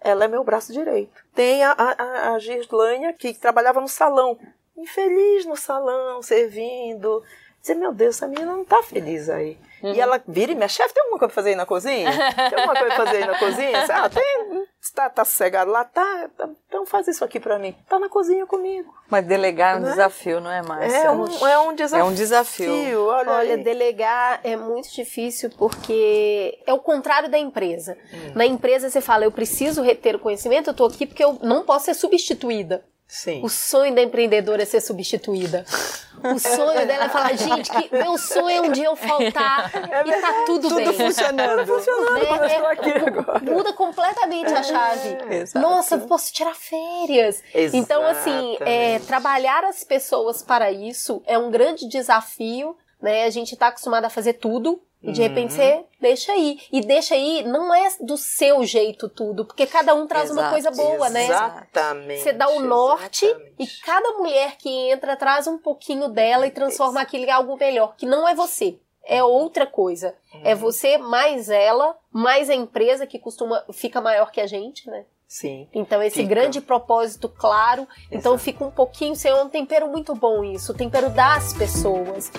Ela é meu braço direito. Tem a, a, a Gislânia, que trabalhava no salão. Infeliz no salão, servindo. Dizer, meu Deus, essa menina não tá feliz aí. E ela vira e minha chefe, tem alguma coisa pra fazer aí na cozinha? Tem alguma coisa pra fazer aí na cozinha? Ah, tem. Tá, tá sossegado lá? Tá, tá. Então faz isso aqui pra mim. Tá na cozinha comigo. Mas delegar é um Né? desafio, não é, Márcia? É um, é um desafio. É um desafio. Olha, Olha, delegar é muito difícil porque é o contrário da empresa. Hum. Na empresa você fala, eu preciso reter o conhecimento, eu tô aqui porque eu não posso ser substituída. Sim. O sonho da empreendedora é ser substituída. O sonho dela é falar, gente, que meu sonho é um dia eu faltar e tá tudo, Tudo bem. funcionando. funcionando Né? como eu estou É, aqui agora. Muda completamente a chave. exato. Nossa, eu posso tirar férias. Então, assim, é, Exatamente. trabalhar as pessoas para isso é um grande desafio, né? A gente tá acostumado a fazer tudo. E de repente você deixa aí. E deixa aí não é do seu jeito tudo, porque cada um traz uma Exato, coisa boa, né? Exatamente. Você dá o norte exatamente. e cada mulher que entra traz um pouquinho dela e transforma aquilo em algo melhor, que não é você. É outra coisa. É você mais ela, mais a empresa que costuma fica maior que a gente, né? Sim. Então esse Fica. grande propósito claro, então Exato. fica um pouquinho, sem um tempero muito bom isso, o tempero das pessoas.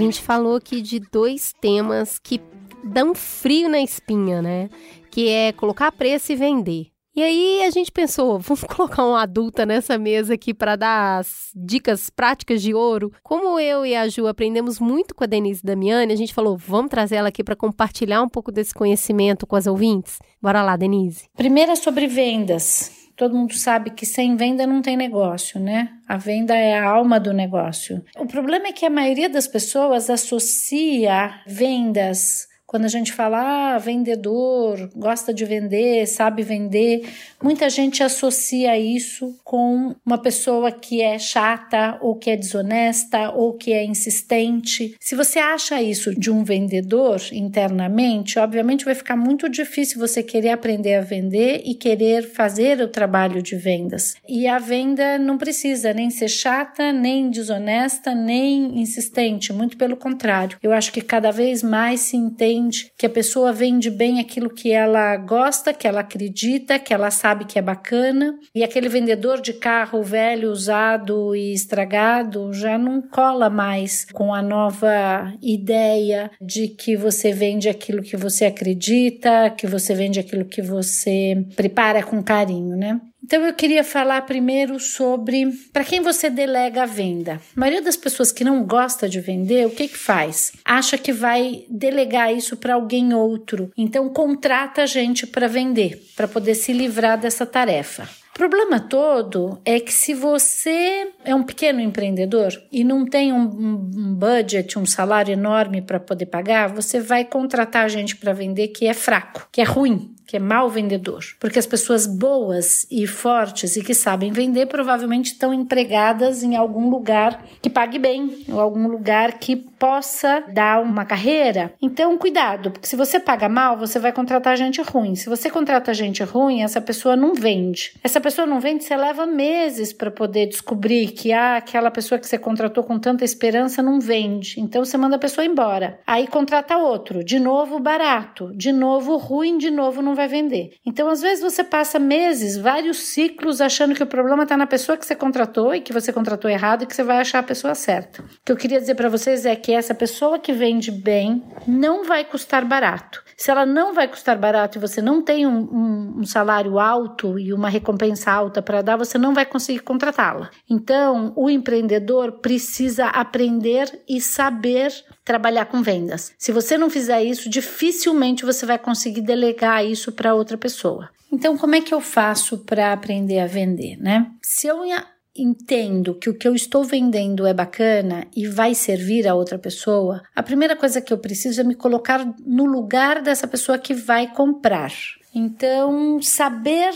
Gente falou aqui de dois temas que dão frio na espinha, né? Que é colocar preço e vender. E aí a gente pensou, vamos colocar uma adulta nessa mesa aqui para dar as dicas práticas de ouro. Como eu e a Ju aprendemos muito com a Denise Damiani, a gente falou, vamos trazer ela aqui para compartilhar um pouco desse conhecimento com as ouvintes. Bora lá, Denise. Primeiro é sobre vendas. Todo mundo sabe que sem venda não tem negócio, né? A venda é a alma do negócio. O problema é que a maioria das pessoas associa vendas quando a gente fala, ah, vendedor, gosta de vender, sabe vender, muita gente associa isso com uma pessoa que é chata, ou que é desonesta, ou que é insistente. Se você acha isso de um vendedor internamente, obviamente vai ficar muito difícil você querer aprender a vender e querer fazer o trabalho de vendas. E a venda não precisa nem ser chata, nem desonesta, nem insistente, muito pelo contrário. Eu acho que cada vez mais se entende que a pessoa vende bem aquilo que ela gosta, que ela acredita, que ela sabe que é bacana, e aquele vendedor de carro velho, usado e estragado já não cola mais com a nova ideia de que você vende aquilo que você acredita, que você vende aquilo que você prepara com carinho, né? Então eu queria falar primeiro sobre para quem você delega a venda. A maioria das pessoas que não gosta de vender, o que que faz? Acha que vai delegar isso para alguém outro. Então contrata gente para vender, para poder se livrar dessa tarefa. O problema todo é que se você é um pequeno empreendedor e não tem um, um budget, um salário enorme para poder pagar, você vai contratar gente para vender que é fraco, que é ruim, que é mau vendedor. Porque as pessoas boas e fortes e que sabem vender provavelmente estão empregadas em algum lugar que pague bem, ou algum lugar que possa dar uma carreira. Então, cuidado, porque se você paga mal, você vai contratar gente ruim. Se você contrata gente ruim, essa pessoa não vende. Essa pessoa não vende, você leva meses para poder descobrir que ah, aquela pessoa que você contratou com tanta esperança não vende. Então, você manda a pessoa embora. Aí contrata outro, de novo barato, de novo ruim, de novo não vai vender. Então, às vezes, você passa meses, vários ciclos, achando que o problema está na pessoa que você contratou e que você contratou errado e que você vai achar a pessoa certa. O que eu queria dizer para vocês é que essa pessoa que vende bem não vai custar barato. Se ela não vai custar barato e você não tem um, um, um salário alto e uma recompensa alta para dar, você não vai conseguir contratá-la. Então, o empreendedor precisa aprender e saber trabalhar com vendas. Se você não fizer isso, dificilmente você vai conseguir delegar isso para outra pessoa. Então, como é que eu faço para aprender a vender, né? Se eu entendo que o que eu estou vendendo é bacana e vai servir a outra pessoa, a primeira coisa que eu preciso é me colocar no lugar dessa pessoa que vai comprar. Então, saber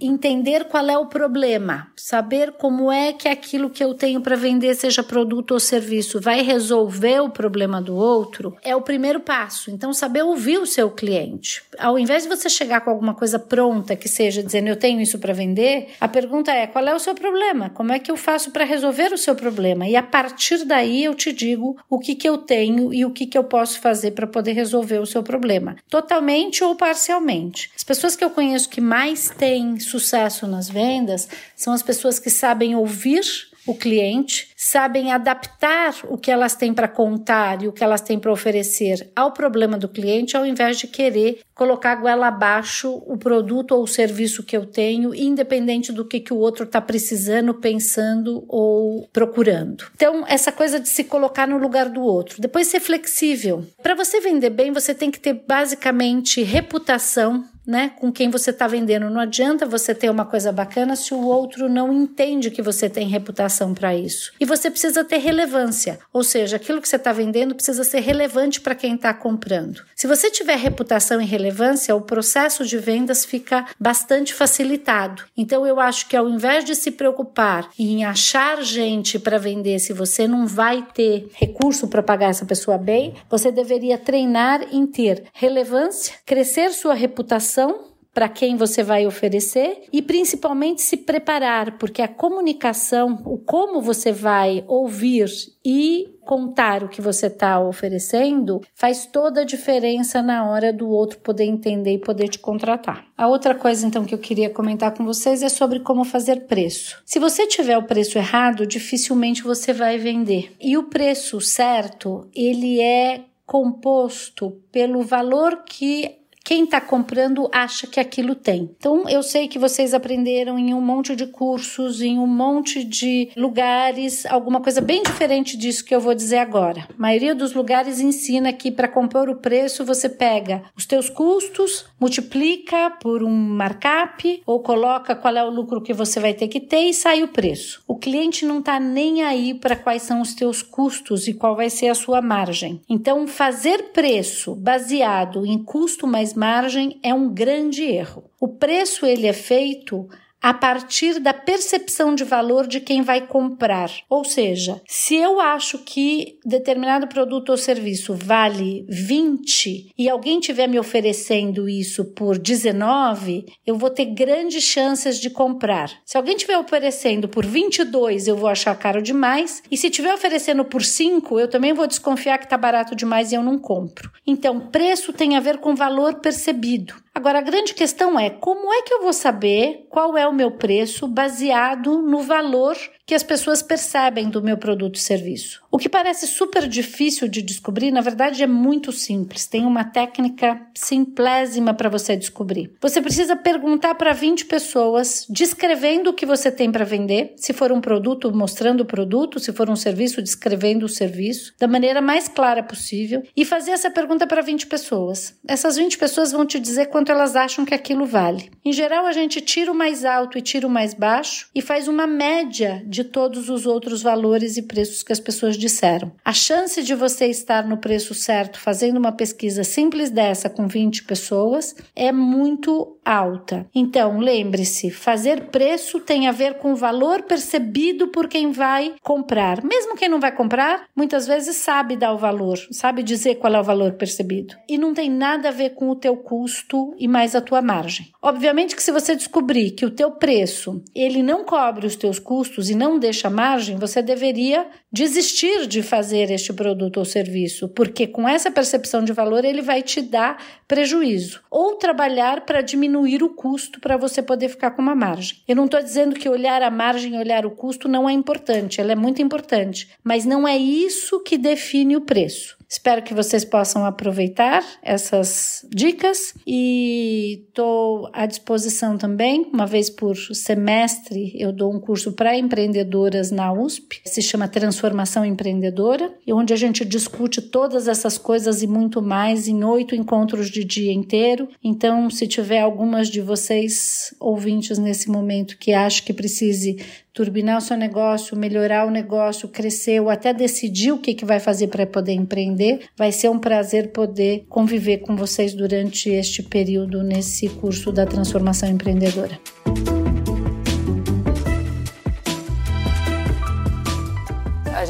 entender qual é o problema, saber como é que aquilo que eu tenho para vender, seja produto ou serviço, vai resolver o problema do outro, é o primeiro passo. Então, saber ouvir o seu cliente. Ao invés de você chegar com alguma coisa pronta, que seja dizendo eu tenho isso para vender, a pergunta é qual é o seu problema? Como é que eu faço para resolver o seu problema? E a partir daí eu te digo o que, que eu tenho e o que, que eu posso fazer para poder resolver o seu problema, totalmente ou parcialmente. As pessoas que eu conheço que mais têm sucesso nas vendas são as pessoas que sabem ouvir o cliente, sabem adaptar o que elas têm para contar e o que elas têm para oferecer ao problema do cliente, ao invés de querer colocar goela abaixo o produto ou o serviço que eu tenho, independente do que, que o outro está precisando, pensando ou procurando. Então, essa coisa de se colocar no lugar do outro. Depois, ser flexível. Para você vender bem, você tem que ter basicamente reputação né, com quem você está vendendo. Não adianta você ter uma coisa bacana se o outro não entende que você tem reputação para isso. E você precisa ter relevância, ou seja, aquilo que você está vendendo precisa ser relevante para quem está comprando. Se você tiver reputação e relevância, o processo de vendas fica bastante facilitado. Então, eu acho que ao invés de se preocupar em achar gente para vender, se você não vai ter recurso para pagar essa pessoa bem, você deveria treinar em ter relevância, crescer sua reputação para quem você vai oferecer e principalmente se preparar, porque a comunicação, o como você vai ouvir e contar o que você está oferecendo faz toda a diferença na hora do outro poder entender e poder te contratar. A outra coisa então que eu queria comentar com vocês é sobre como fazer preço. Se você tiver o preço errado, dificilmente você vai vender. E o preço certo, ele é composto pelo valor que quem está comprando acha que aquilo tem. Então, eu sei que vocês aprenderam em um monte de cursos, em um monte de lugares, alguma coisa bem diferente disso que eu vou dizer agora. A maioria dos lugares ensina que para compor o preço você pega os teus custos, multiplica por um markup ou coloca qual é o lucro que você vai ter que ter e sai o preço. O cliente não está nem aí para quais são os teus custos e qual vai ser a sua margem. Então, fazer preço baseado em custo mais margem é um grande erro. O preço ele é feito a partir da percepção de valor de quem vai comprar. Ou seja, se eu acho que determinado produto ou serviço vale 20 e alguém tiver me oferecendo isso por 19, eu vou ter grandes chances de comprar. Se alguém tiver oferecendo por 22, eu vou achar caro demais, e se tiver oferecendo por 5, eu também vou desconfiar que está barato demais e eu não compro. Então, preço tem a ver com valor percebido. Agora, a grande questão é como é que eu vou saber qual é o meu preço baseado no valor que as pessoas percebem do meu produto e serviço. O que parece super difícil de descobrir, na verdade, é muito simples. Tem uma técnica simplésima para você descobrir. Você precisa perguntar para 20 pessoas, descrevendo o que você tem para vender, se for um produto, mostrando o produto, se for um serviço, descrevendo o serviço, da maneira mais clara possível, e fazer essa pergunta para 20 pessoas. Essas 20 pessoas vão te dizer quanto elas acham que aquilo vale. Em geral, a gente tira o mais alto e tira o mais baixo e faz uma média de todos os outros valores e preços que as pessoas disseram. A chance de você estar no preço certo fazendo uma pesquisa simples dessa com 20 pessoas é muito alta. Então, lembre-se, fazer preço tem a ver com o valor percebido por quem vai comprar. Mesmo quem não vai comprar, muitas vezes sabe dar o valor, sabe dizer qual é o valor percebido. E não tem nada a ver com o teu custo e mais a tua margem. Obviamente que se você descobrir que o teu preço, ele não cobre os teus custos e não deixa margem, você deveria desistir de fazer este produto ou serviço, porque com essa percepção de valor ele vai te dar prejuízo. Ou trabalhar para diminuir o custo para você poder ficar com uma margem. Eu não estou dizendo que olhar a margem, olhar o custo não é importante, ela é muito importante, mas não é isso que define o preço. Espero que vocês possam aproveitar essas dicas e estou à disposição também. Uma vez por semestre, eu dou um curso para empreendedoras na USP, se chama Transformação Empreendedora, e onde a gente discute todas essas coisas e muito mais em oito encontros de dia inteiro. Então, se tiver algumas de vocês ouvintes nesse momento que acham que precise turbinar o seu negócio, melhorar o negócio, crescer ou até decidir o que, que vai fazer para poder empreender, vai ser um prazer poder conviver com vocês durante este período nesse curso da transformação empreendedora.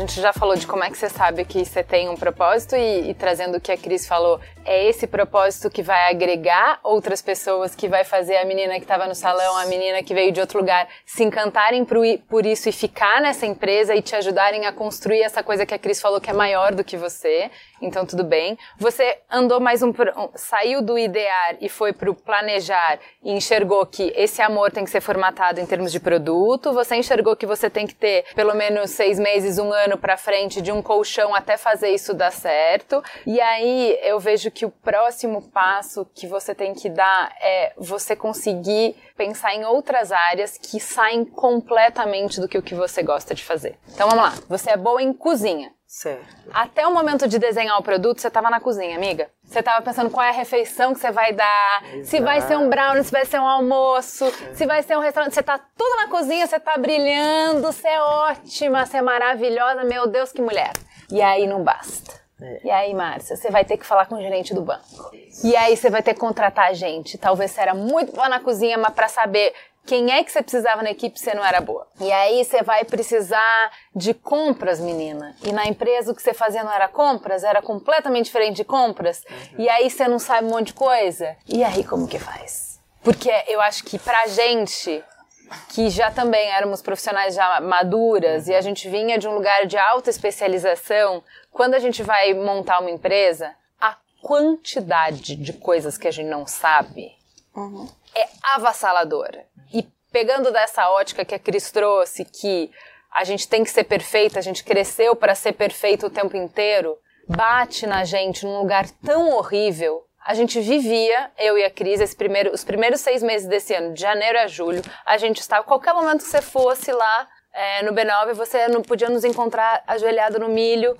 Gente já falou de como é que você sabe que você tem um propósito e, e trazendo o que a Cris falou, é esse propósito que vai agregar outras pessoas, que vai fazer a menina que estava no salão, a menina que veio de outro lugar, se encantarem por isso e ficar nessa empresa e te ajudarem a construir essa coisa que a Cris falou que é maior do que você. Então tudo bem. Você andou mais um, saiu do idear e foi para o planejar e enxergou que esse amor tem que ser formatado em termos de produto. Você enxergou que você tem que ter pelo menos seis meses, um ano para frente de um colchão até fazer isso dar certo. E aí eu vejo que o próximo passo que você tem que dar é você conseguir pensar em outras áreas que saem completamente do que o que você gosta de fazer. Então vamos lá. Você é boa em cozinha. Certo. Até o momento de desenhar o produto, você estava na cozinha, amiga. Você estava pensando qual é a refeição que você vai dar, Exato. se vai ser um brownie, se vai ser um almoço, se vai ser um restaurante. Você está tudo na cozinha, você está brilhando, você é ótima, você é maravilhosa, meu Deus, que mulher. E aí não basta. É. E aí, Márcia, você vai ter que falar com o gerente do banco. E aí você vai ter que contratar gente. Talvez você era muito boa na cozinha, mas para saber quem é que você precisava na equipe você não era boa. E aí você vai precisar de compras, menina. E na empresa o que você fazia não era compras, era completamente diferente de compras. Uhum. E aí você não sabe um monte de coisa. E aí como que faz? Porque eu acho que pra gente que já também éramos profissionais já maduras e a gente vinha de um lugar de alta especialização, quando a gente vai montar uma empresa, a quantidade de coisas que a gente não sabe uhum. é avassaladora. E pegando dessa ótica que a Cris trouxe, que a gente tem que ser perfeita, a gente cresceu para ser perfeito o tempo inteiro, bate na gente num lugar tão horrível A gente vivia, eu e a Cris, primeiro, os primeiros seis meses desse ano, de janeiro a julho, a gente estava, qualquer momento que você fosse lá é, no B9, você não podia nos encontrar ajoelhado no milho,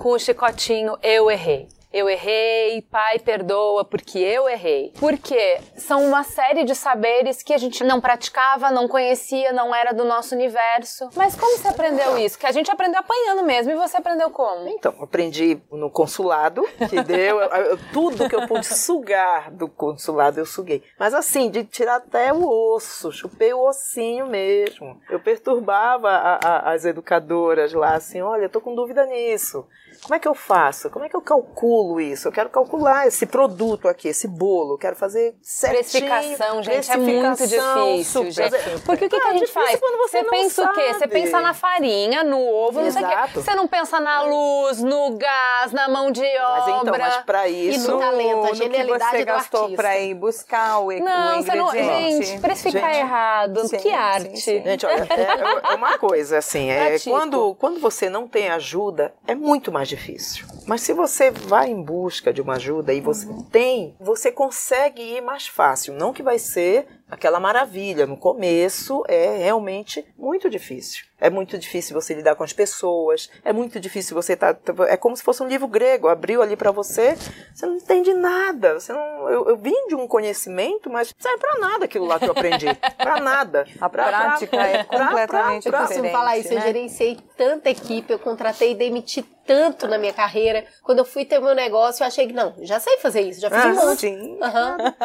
com o chicotinho, eu errei. Eu errei, pai, perdoa, porque eu errei. Porque são uma série de saberes que a gente não praticava, não conhecia, não era do nosso universo. Mas como você aprendeu isso? Que a gente aprendeu apanhando mesmo, e você aprendeu como? Então, aprendi no consulado, que deu eu- eu- tudo que eu pude sugar do consulado, eu suguei. Mas assim, de tirar até o osso, chupei o ossinho mesmo. Eu perturbava a- a- as educadoras lá, assim, olha, eu tô com dúvida nisso. Como é que eu faço? Como é que eu calculo isso? Eu quero calcular esse produto aqui, esse bolo. Eu quero fazer certinho. Precificação, gente, é muito Precificação, difícil, gente. Porque o que, que a Ah, gente faz? você pensa o quê? Você sabe. pensa na farinha, no ovo, não sei o quê. Exato. Você não pensa na luz, no gás, na mão de Mas obra. então, mas pra isso... no talento, a genialidade que você gastou para ir buscar o, e- Não, o você não. ingrediente. Gente, precificar Gente, errado. sim, que sim, arte. sim. Gente, olha, é, é uma coisa assim, é, Pratico. quando, quando você não tem ajuda, é muito mais difícil. Mas se você vai em busca de uma ajuda e você tem, você consegue ir mais fácil. Não que vai ser aquela maravilha. No começo é realmente muito difícil. É muito difícil você lidar com as pessoas, é muito difícil você tá, é como se fosse um livro grego, abriu ali pra você, você não entende nada. Você não, eu, eu vim de um conhecimento, mas não serve pra nada aquilo lá que eu aprendi. Pra nada. A Pra- pra- prática é pra- pra- completamente Eu costumo diferente, falar isso, eu né? gerenciei tanta equipe, eu contratei e demiti tanto na minha carreira. Quando eu fui ter meu negócio, eu achei que não, já sei fazer isso, já fiz Ah, um monte. Sim. Aham.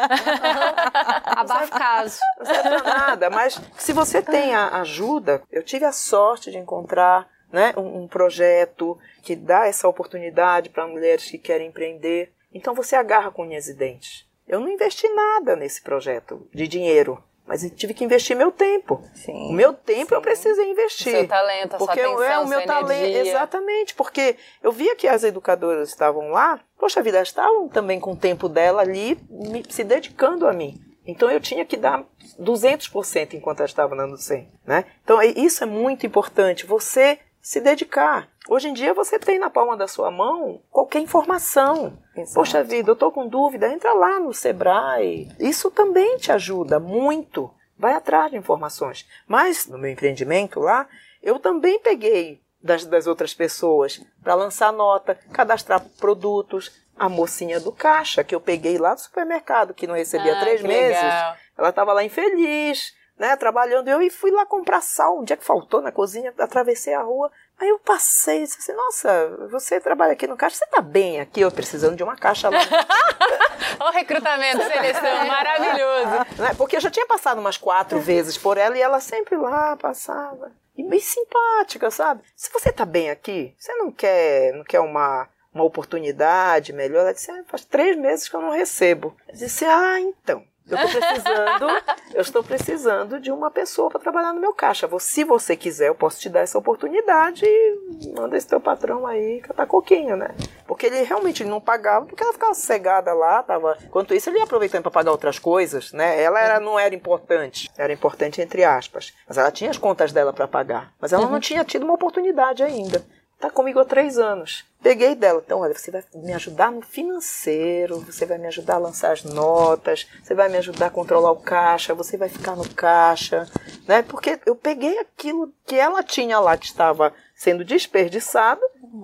Abafa o caso. Não serve pra nada, mas se você tem a ajuda, eu tive a sorte de encontrar né, um, um projeto que dá essa oportunidade para mulheres que querem empreender. Então você agarra com unhas e dentes. Eu não investi nada nesse projeto de dinheiro, mas eu tive que investir meu tempo. Sim. O meu tempo eu precisei investir. Seu talento, a sua Porque atenção, é o meu talento, exatamente, porque eu via que as educadoras estavam lá, poxa vida, elas estavam também com o tempo dela ali, me- se dedicando a mim. Então eu tinha que dar 200% enquanto elas estavam dando 100, né? Então isso é muito importante, você se dedicar. Hoje em dia você tem na palma da sua mão qualquer informação. Exato. Poxa vida, eu tô com dúvida, entra lá no Sebrae. Isso também te ajuda muito. Vai atrás de informações. Mas no meu empreendimento lá, eu também peguei das, das outras pessoas para lançar nota, cadastrar produtos. A mocinha do caixa que eu peguei lá do supermercado, que não recebia Ah, três meses, legal. ela estava lá infeliz, né, trabalhando. Eu e fui lá comprar sal. Um dia que faltou na cozinha, atravessei a rua. Aí eu passei e disse assim: Nossa, você trabalha aqui no caixa, você tá bem aqui, eu precisando de uma caixa lá. Olha o recrutamento, seleção, maravilhoso. né? Porque eu já tinha passado umas quatro vezes por ela e ela sempre lá passava. E bem simpática, sabe? Se você tá bem aqui, você não quer, não quer uma, uma oportunidade melhor? Ela disse: ah, faz três meses que eu não recebo. Eu disse: Ah, então. Eu estou precisando, eu estou precisando de uma pessoa para trabalhar no meu caixa. Se você quiser, eu posso te dar essa oportunidade e manda esse teu patrão aí catar coquinho, né? Porque ele realmente não pagava, porque ela ficava cegada lá, tava. Enquanto isso, ele ia aproveitando para pagar outras coisas, né? Ela era, não era importante, era importante entre aspas, mas ela tinha as contas dela para pagar, mas ela não tinha tido uma oportunidade ainda. Tá comigo há três anos. Peguei dela. Então, olha, você vai me ajudar no financeiro, você vai me ajudar a lançar as notas, você vai me ajudar a controlar o caixa, você vai ficar no caixa, né? Porque eu peguei aquilo que ela tinha lá que estava sendo desperdiçado,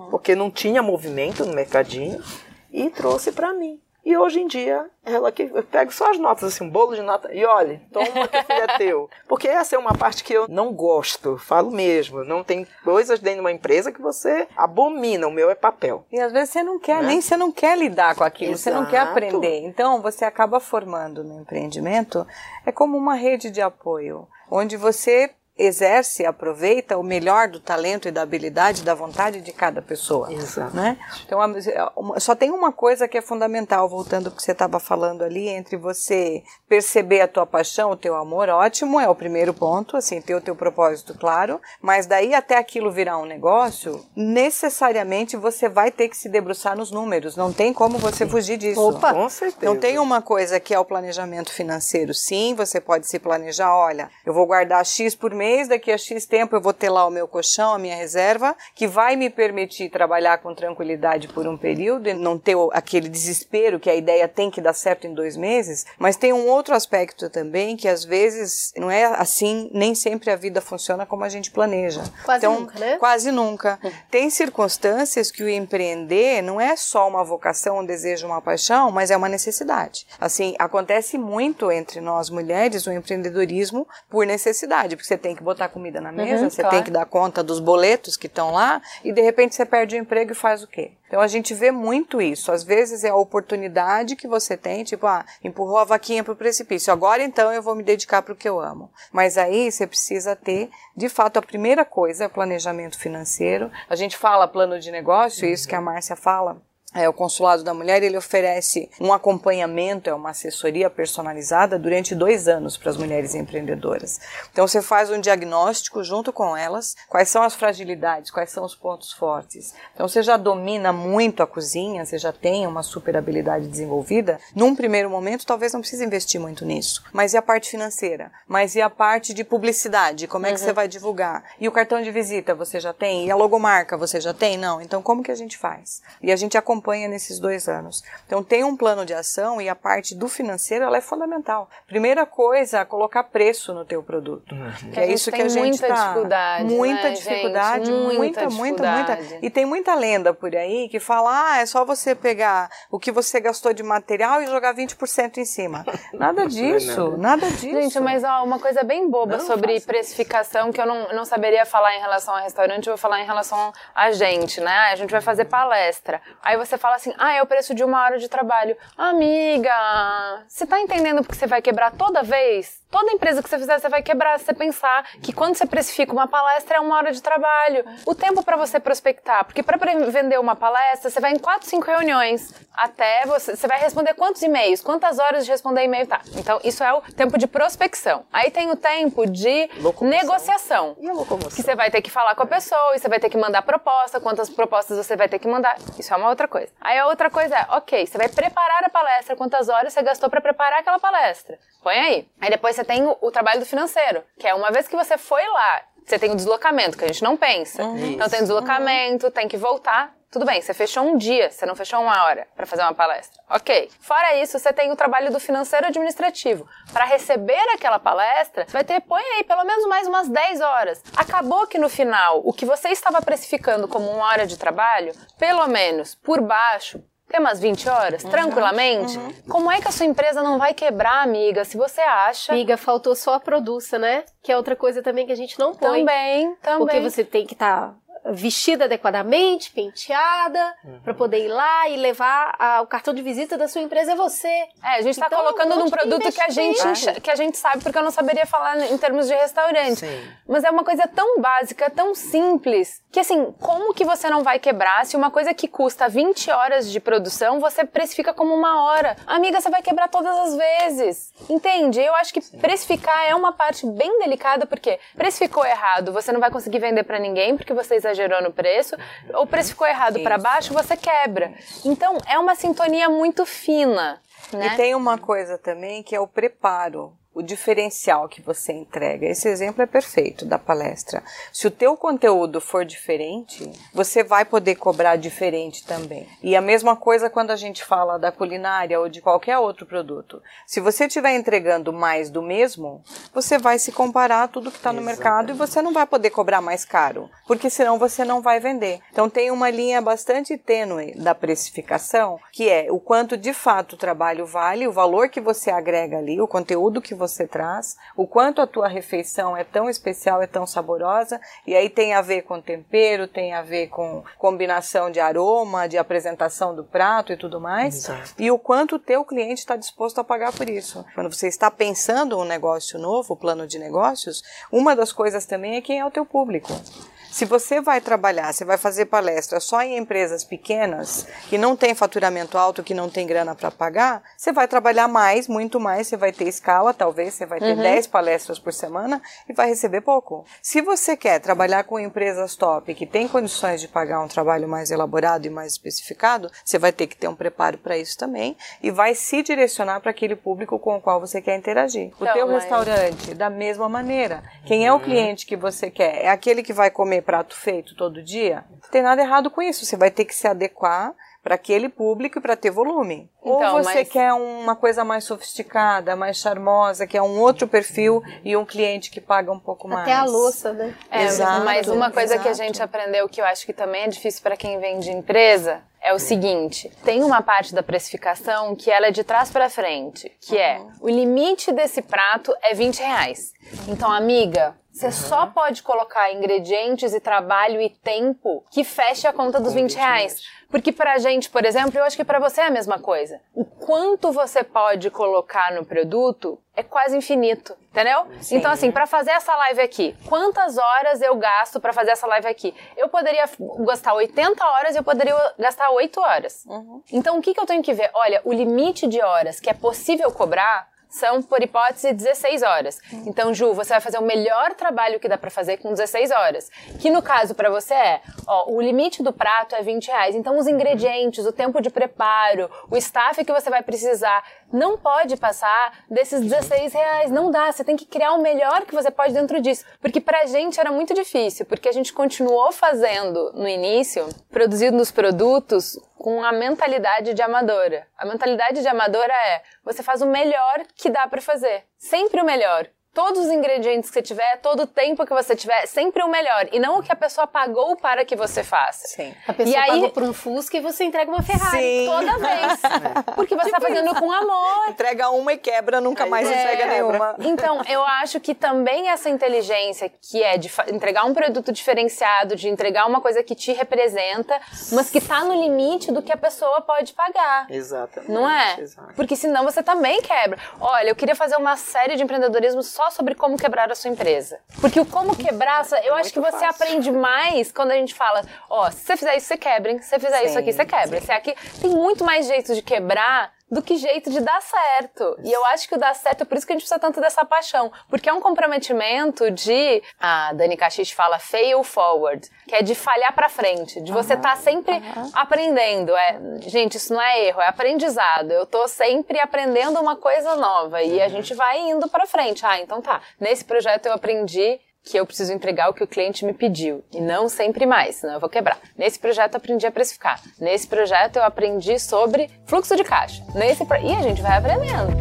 porque não tinha movimento no mercadinho, e trouxe para mim. E hoje em dia, ela que eu pego só as notas, assim, um bolo de nota, e olha, toma que filho é teu. Porque essa é uma parte que eu não gosto, falo mesmo. Não tem coisas dentro de uma empresa que você abomina, o meu é papel. E às vezes você não quer, Né? nem você não quer lidar com aquilo, você não quer Exato. aprender. Então você acaba formando no empreendimento, é como uma rede de apoio, onde você exerce, aproveita o melhor do talento e da habilidade, da vontade de cada pessoa. Exato. Né? Então, só tem uma coisa que é fundamental, voltando ao que você estava falando ali, entre você perceber a tua paixão, o teu amor, ótimo, é o primeiro ponto, assim, ter o teu propósito claro, mas daí até aquilo virar um negócio, necessariamente você vai ter que se debruçar nos números, não tem como você fugir disso. Opa! Com certeza. Não tem uma coisa que é o planejamento financeiro. Sim, você pode se planejar, olha, eu vou guardar X por mês mês, daqui a X tempo eu vou ter lá o meu colchão, a minha reserva, que vai me permitir trabalhar com tranquilidade por um período e não ter aquele desespero que a ideia tem que dar certo em dois meses. Mas tem um outro aspecto também que às vezes não é assim, nem sempre a vida funciona como a gente planeja. Quase então, nunca, né? Quase nunca. Tem circunstâncias que o empreender não é só uma vocação, um desejo, uma paixão, mas é uma necessidade. Assim, acontece muito entre nós mulheres o empreendedorismo por necessidade, porque você tem que botar comida na mesa, Uhum, você claro. tem que dar conta dos boletos que estão lá e de repente você perde o emprego e faz o quê? Então a gente vê muito isso. Às vezes é a oportunidade que você tem, tipo, ah, empurrou a vaquinha pro precipício. Agora então eu vou me dedicar para o que eu amo. Mas aí você precisa ter, de fato, a primeira coisa é o planejamento financeiro. A gente fala plano de negócio, isso que a Márcia fala. É, o Consulado da Mulher ele oferece um acompanhamento, é uma assessoria personalizada durante dois anos para as mulheres empreendedoras. Então você faz um diagnóstico junto com elas, quais são as fragilidades, quais são os pontos fortes. Então você já domina muito a cozinha, você já tem uma super habilidade desenvolvida. Num primeiro momento, talvez não precise investir muito nisso. Mas e a parte financeira? Mas e a parte de publicidade? Como é que você vai divulgar? E o cartão de visita você já tem? E a logomarca você já tem? Não. Então como que a gente faz? E a gente acompanha nesses dois anos. Então tem um plano de ação e a parte do financeiro ela é fundamental. Primeira coisa, colocar preço no teu produto. Que é A isso que tem a gente muita tá- dificuldade, muita né, dificuldade, gente? muita, Muita muita, muita. dificuldade. E tem muita lenda por aí que fala, ah, é só você pegar o que você gastou de material e jogar 20% em cima. Nada disso, nada disso. Gente, mas ó, uma coisa bem boba Não, sobre precificação que eu não, não saberia falar em relação ao restaurante, eu vou falar em relação a gente, né? A gente vai fazer palestra. Aí você fala assim, ah, é o preço de uma hora de trabalho. Amiga, você tá entendendo porque você vai quebrar toda vez? Toda empresa que você fizer, você vai quebrar. Se você pensar que quando você precifica uma palestra, é uma hora de trabalho. O tempo para você prospectar. Porque para vender uma palestra, você vai em 4, 5 reuniões. Até você, você vai responder quantos e-mails, quantas horas de responder e-mail tá. Então, isso é o tempo de prospecção. Aí tem o tempo de Locomoção. negociação. E a locomoção? Que você vai ter que falar com a pessoa, e você vai ter que mandar proposta, quantas propostas você vai ter que mandar. Isso é uma outra coisa. Aí a outra coisa é, ok, você vai preparar a palestra, quantas horas você gastou para preparar aquela palestra. Põe aí. Aí depois você tem o, o trabalho do financeiro, que é uma vez que você foi lá, você tem o deslocamento, que a gente não pensa. Então tem deslocamento, tem que voltar. Tudo bem, você fechou um dia, você não fechou uma hora para fazer uma palestra. Ok. Fora isso, você tem o trabalho do financeiro administrativo. Para receber aquela palestra, você vai ter, põe aí, pelo menos mais umas 10 horas. Acabou que no final, o que você estava precificando como uma hora de trabalho, pelo menos por baixo, tem umas 20 horas, tranquilamente. Como é que a sua empresa não vai quebrar, amiga, se você acha? Amiga, faltou só a produça, né? Que é outra coisa também que a gente não põe. Também, também. Porque você tem que estar vestida adequadamente, penteada, pra poder ir lá e levar a- o cartão de visita da sua empresa é você. É, a gente tá Então, colocando um num produto que a gente que a gente sabe porque eu não saberia falar em termos de restaurante. Sim. Mas é uma coisa tão básica, tão simples, que assim, como que você não vai quebrar se uma coisa que custa 20 horas de produção, você precifica como uma hora? Amiga, você vai quebrar todas as vezes. Entende? Eu acho que precificar é uma parte bem delicada porque precificou errado, você não vai conseguir vender pra ninguém porque você exagerou no preço, ou precificou errado pra baixo, você quebra. Então, é uma sintonia muito fina, né? E tem uma coisa também que é o preparo, o diferencial que você entrega. Esse exemplo é perfeito da palestra. Se o teu conteúdo for diferente, você vai poder cobrar diferente também. E a mesma coisa quando a gente fala da culinária ou de qualquer outro produto. Se você estiver entregando mais do mesmo, você vai se comparar a tudo que está no mercado e você não vai poder cobrar mais caro, porque senão você não vai vender. Então tem uma linha bastante tênue da precificação, que é o quanto de fato o trabalho vale, o valor que você agrega ali, o conteúdo que você traz, o quanto a tua refeição é tão especial, é tão saborosa, e aí tem a ver com tempero, tem a ver com combinação de aroma, de apresentação do prato e tudo mais, Exato. e o quanto o teu cliente está disposto a pagar por isso. Quando você está pensando um negócio novo, plano de negócios, uma das coisas também é quem é o teu público. Se você vai trabalhar, você vai fazer palestra só em empresas pequenas, que não tem faturamento alto, que não tem grana para pagar, você vai trabalhar mais, muito mais, você vai ter escala, talvez você vai ter Uhum. 10 palestras por semana e vai receber pouco. Se você quer trabalhar com empresas top, que tem condições de pagar um trabalho mais elaborado e mais especificado, você vai ter que ter um preparo para isso também e vai se direcionar para aquele público com o qual você quer interagir. O Então, teu mas- restaurante, da mesma maneira. Quem é o cliente que você quer? É aquele que vai comer prato feito todo dia? Não tem nada errado com isso. Você vai ter que se adequar para aquele público e para ter volume. Então, Ou você mas- quer uma coisa mais sofisticada, mais charmosa, que é um outro perfil e um cliente que paga um pouco mais. Até a louça, né? É, Exato, mas uma coisa que a exato. gente aprendeu que eu acho que também é difícil para quem vem de empresa é o seguinte: tem uma parte da precificação que ela é de trás para frente, que é o limite desse prato é 20 reais. Então, amiga, você só pode colocar ingredientes e trabalho e tempo que feche a conta dos 20 reais. Porque pra gente, por exemplo, eu acho que pra você é a mesma coisa. O quanto você pode colocar no produto é quase infinito, entendeu? Então assim, pra fazer essa live aqui, quantas horas eu gasto pra fazer essa live aqui? Eu poderia gastar 80 horas e eu poderia gastar 8 horas. Então o que, que eu tenho que ver? Olha, o limite de horas que é possível cobrar são, por hipótese, 16 horas. Então, Ju, você vai fazer o melhor trabalho que dá pra fazer com 16 horas. Que no caso pra você é, ó, o limite do prato é 20 reais. Então, os ingredientes, o tempo de preparo, o staff que você vai precisar, não pode passar desses 16 reais. Não dá. Você tem que criar o melhor que você pode dentro disso. Porque pra gente era muito difícil, porque a gente continuou fazendo no início, produzindo os produtos com a mentalidade de amadora. A mentalidade de amadora é você faz o melhor que dá pra fazer. Sempre o melhor. Todos os ingredientes que você tiver, todo o tempo que você tiver, sempre o melhor. E não o que a pessoa pagou para que você faça. Sim. A pessoa E aí- pagou por um Fusca e você entrega uma Ferrari. Sim. Toda vez. Porque você tá fazendo com amor. Entrega uma e quebra, nunca mais É. entrega nenhuma. Então, eu acho que também essa inteligência que é de entregar um produto diferenciado, de entregar uma coisa que te representa, mas que tá no limite do que a pessoa pode pagar. Exatamente. Não é? Exato. Porque senão você também quebra. Olha, eu queria fazer uma série de empreendedorismo só sobre como quebrar a sua empresa. Porque o como quebrar, eu acho que você aprende mais quando a gente fala, ó, se você fizer isso, você quebra, hein? Se você fizer isso Sim, aqui, você quebra. Se aqui tem muito mais jeito de quebrar do que jeito de dar certo. E eu acho que o dar certo é por isso que a gente precisa tanto dessa paixão. Porque é um comprometimento de. A Dani Caxix fala fail forward, que é de falhar pra frente, de você estar sempre aprendendo. É, gente, isso não é erro, é aprendizado. Eu tô sempre aprendendo uma coisa nova e a gente vai indo pra frente. Ah, então tá. Nesse projeto eu aprendi que eu preciso entregar o que o cliente me pediu e não sempre mais, senão eu vou quebrar. Nesse projeto eu aprendi a precificar. Nesse projeto eu aprendi sobre fluxo de caixa. Nesse pro... e a gente vai aprendendo.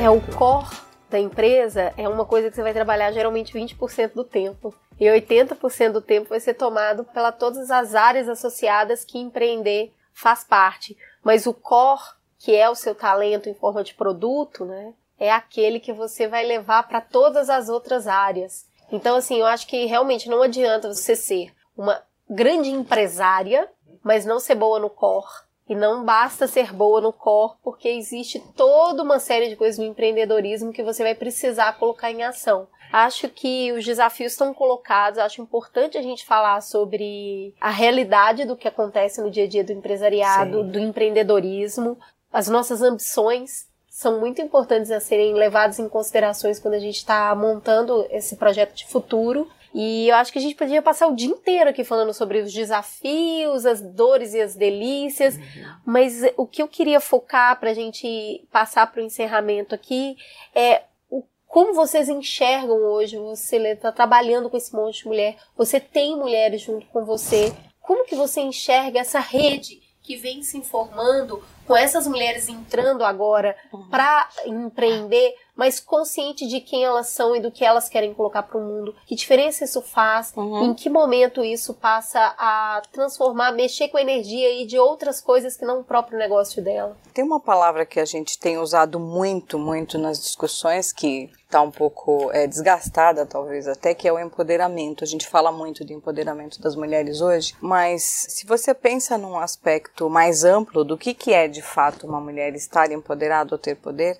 É o core da empresa é uma coisa que você vai trabalhar geralmente 20% do tempo. E 80% do tempo vai ser tomado pela todas as áreas associadas que empreender faz parte. Mas o core, que é o seu talento em forma de produto, né, é aquele que você vai levar para todas as outras áreas. Então, assim, eu acho que realmente não adianta você ser uma grande empresária, mas não ser boa no core. E não basta ser boa no core, porque existe toda uma série de coisas no empreendedorismo que você vai precisar colocar em ação. Acho que os desafios estão colocados, acho importante a gente falar sobre a realidade do que acontece no dia a dia do empresariado, Sim. do empreendedorismo, as nossas ambições são muito importantes a serem levadas em considerações quando a gente está montando esse projeto de futuro. E eu acho que a gente podia passar o dia inteiro aqui falando sobre os desafios, as dores e as delícias, mas o que eu queria focar para a gente passar para o encerramento aqui é o, como vocês enxergam hoje, você está trabalhando com esse monte de mulher, você tem mulheres junto com você, como que você enxerga essa rede que vem se informando com essas mulheres entrando agora para empreender, mas consciente de quem elas são e do que elas querem colocar para o mundo. Que diferença isso faz? Em que momento isso passa a transformar, mexer com a energia e de outras coisas que não o próprio negócio dela? Tem uma palavra que a gente tem usado muito, muito nas discussões que está um pouco é, desgastada, talvez até, que é o empoderamento. A gente fala muito de empoderamento das mulheres hoje, mas se você pensa num aspecto mais amplo do que, que é de fato uma mulher estar empoderada ou ter poder,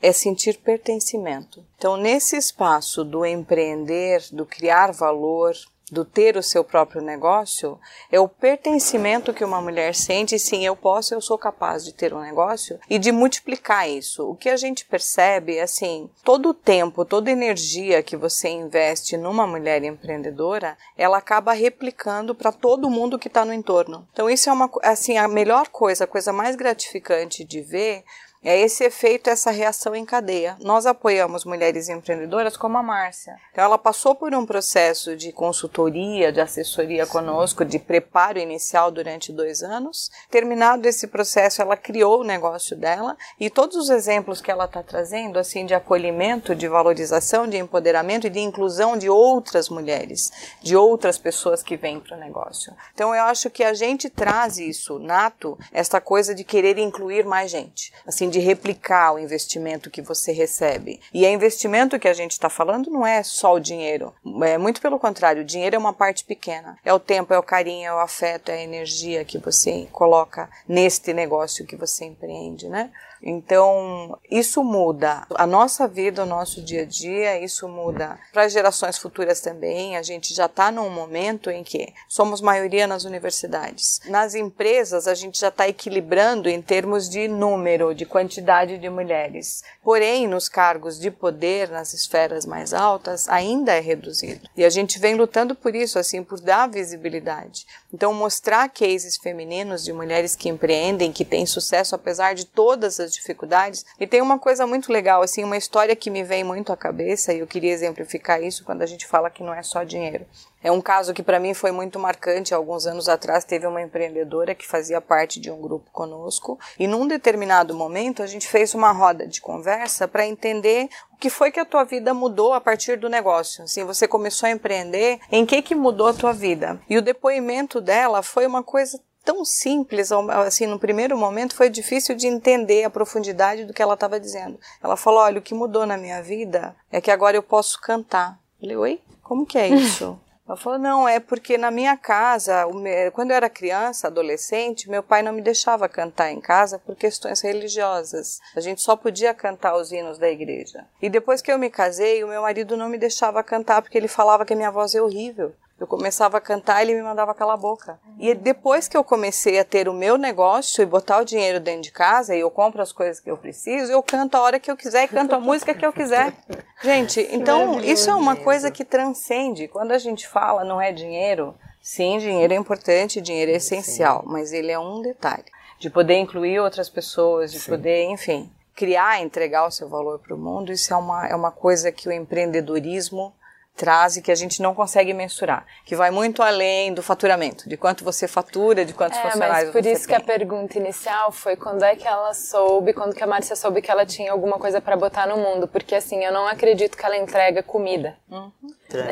é sentir pertencimento. Então, nesse espaço do empreender, do criar valor, do ter o seu próprio negócio, é o pertencimento que uma mulher sente, sim, eu posso, eu sou capaz de ter um negócio e de multiplicar isso. O que a gente percebe é assim, todo o tempo, toda energia que você investe numa mulher empreendedora, ela acaba replicando para todo mundo que está no entorno. Então isso é uma assim a melhor coisa, a coisa mais gratificante de ver é esse efeito, essa reação em cadeia. Nós apoiamos mulheres empreendedoras como a Márcia. Então, ela passou por um processo de consultoria, de assessoria conosco, de preparo inicial durante dois anos. Terminado esse processo, ela criou o negócio dela e todos os exemplos que ela está trazendo, assim, de acolhimento, de valorização, de empoderamento e de inclusão de outras mulheres, de outras pessoas que vêm para o negócio. Então, eu acho que a gente traz isso nato, essa coisa de querer incluir mais gente. Assim, de replicar o investimento que você recebe. E é investimento que a gente está falando não é só o dinheiro. É muito pelo contrário, o dinheiro é uma parte pequena. É o tempo, é o carinho, é o afeto, é a energia que você coloca neste negócio que você empreende, né? Então, isso muda a nossa vida, o nosso dia a dia, isso muda para gerações futuras também. A gente já está num momento em que somos maioria nas universidades. Nas empresas, a gente já está equilibrando em termos de número, de quantidade de mulheres. Porém, nos cargos de poder, nas esferas mais altas, ainda é reduzido. E a gente vem lutando por isso, assim, por dar visibilidade. Então, mostrar cases femininos de mulheres que empreendem, que têm sucesso apesar de todas as dificuldades. E tem uma coisa muito legal, assim, uma história que me vem muito à cabeça e eu queria exemplificar isso quando a gente fala que não é só dinheiro. É um caso que para mim foi muito marcante. Alguns anos atrás teve uma empreendedora que fazia parte de um grupo conosco e num determinado momento a gente fez uma roda de conversa para entender o que foi que a tua vida mudou a partir do negócio. Assim, você começou a empreender, em que que mudou a tua vida? E o depoimento dela foi uma coisa tão simples, assim, no primeiro momento foi difícil de entender a profundidade do que ela estava dizendo. Ela falou: olha, o que mudou na minha vida é que agora eu posso cantar. Eu falei: oi? Como que é isso? Ela falou: não, é porque na minha casa, quando eu era criança, adolescente, meu pai não me deixava cantar em casa por questões religiosas. A gente só podia cantar os hinos da igreja. E depois que eu me casei, o meu marido não me deixava cantar porque ele falava que a minha voz é horrível. Eu começava a cantar e ele me mandava calar a boca. E depois que eu comecei a ter o meu negócio e botar o dinheiro dentro de casa e eu compro as coisas que eu preciso, eu canto a hora que eu quiser e canto a música que eu quiser. Gente, então isso é uma coisa que transcende. Quando a gente fala não é dinheiro, sim, dinheiro é importante, dinheiro é essencial, mas ele é um detalhe. De poder incluir outras pessoas, de sim. poder, enfim, criar, entregar o seu valor para o mundo, isso é uma, é uma coisa que o empreendedorismo traz e que a gente não consegue mensurar, que vai muito além do faturamento, de quanto você fatura, de quantos é, funcionários mas por você isso tem. que a pergunta inicial foi quando é que ela soube, quando que a Márcia soube que ela tinha alguma coisa para botar no mundo, porque assim, eu não acredito que ela entrega comida. Uhum.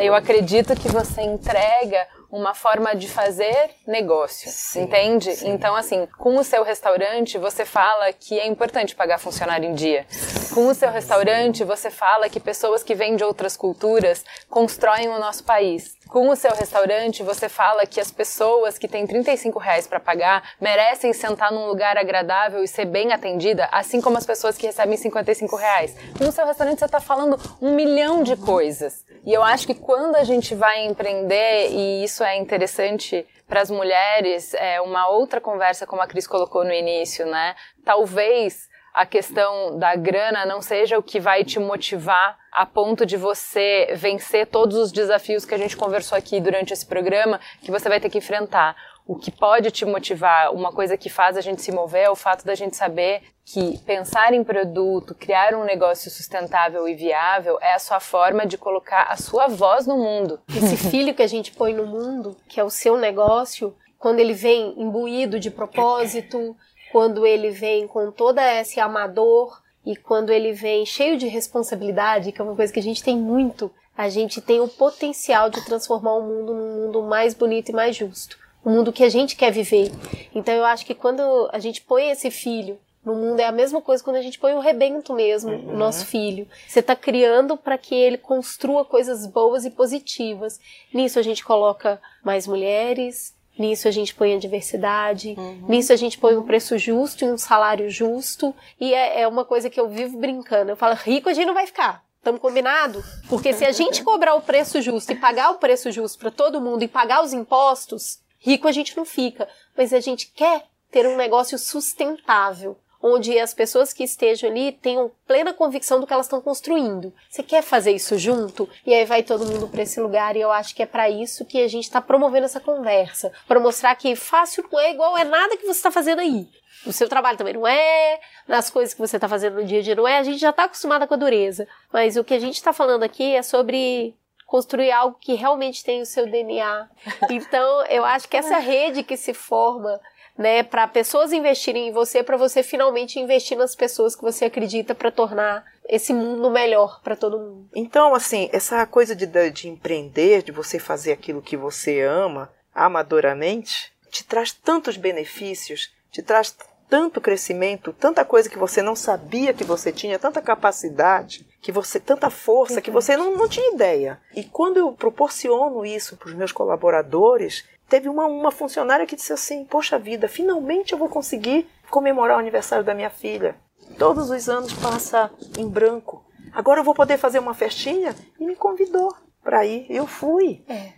Eu acredito que você entrega uma forma de fazer negócio, sim, entende? Sim. Então, assim, com o seu restaurante, você fala que é importante pagar funcionário em dia. Com o seu restaurante, você fala que pessoas que vêm de outras culturas constroem o nosso país. Com o seu restaurante, você fala que as pessoas que têm 35 reais para pagar merecem sentar num lugar agradável e ser bem atendida, assim como as pessoas que recebem 55 reais. Com o seu restaurante, você está falando um milhão de coisas. E eu acho que quando a gente vai empreender, e isso é interessante para as mulheres, é uma outra conversa, como a Cris colocou no início, né? Talvez a questão da grana não seja o que vai te motivar a ponto de você vencer todos os desafios que a gente conversou aqui durante esse programa, que você vai ter que enfrentar. O que pode te motivar, uma coisa que faz a gente se mover, é o fato da gente saber que pensar em produto, criar um negócio sustentável e viável é a sua forma de colocar a sua voz no mundo. Esse filho que a gente põe no mundo, que é o seu negócio, quando ele vem imbuído de propósito, quando ele vem com toda esse amador e quando ele vem cheio de responsabilidade, que é uma coisa que a gente tem muito, a gente tem o potencial de transformar o mundo num mundo mais bonito e mais justo. O mundo que a gente quer viver. Então eu acho que quando a gente põe esse filho no mundo é a mesma coisa quando a gente põe o rebento mesmo, uhum. o nosso filho. Você está criando para que ele construa coisas boas e positivas. Nisso a gente coloca mais mulheres, Nisso a gente põe a diversidade, uhum. nisso a gente põe um preço justo e um salário justo. E é, é uma coisa que eu vivo brincando. Eu falo, rico a gente não vai ficar. Estamos combinado? Porque se a gente cobrar o preço justo e pagar o preço justo para todo mundo e pagar os impostos, rico a gente não fica. Mas a gente quer ter um negócio sustentável onde as pessoas que estejam ali tenham plena convicção do que elas estão construindo. Você quer fazer isso junto? E aí vai todo mundo para esse lugar e eu acho que é para isso que a gente está promovendo essa conversa, para mostrar que fácil não é igual é nada que você está fazendo aí. O seu trabalho também não é, nas coisas que você está fazendo no dia a dia não é, a gente já está acostumada com a dureza. Mas o que a gente está falando aqui é sobre construir algo que realmente tem o seu DNA. Então, eu acho que essa rede que se forma né, para pessoas investirem em você, para você finalmente investir nas pessoas que você acredita para tornar esse mundo melhor para todo mundo. Então, assim, essa coisa de, de empreender, de você fazer aquilo que você ama amadoramente, te traz tantos benefícios, te traz tanto crescimento, tanta coisa que você não sabia que você tinha, tanta capacidade, que você tanta força que você não, não tinha ideia. E quando eu proporciono isso para os meus colaboradores, teve uma, uma funcionária que disse assim: Poxa vida, finalmente eu vou conseguir comemorar o aniversário da minha filha. Todos os anos passa em branco. Agora eu vou poder fazer uma festinha e me convidou para ir. Eu fui. É.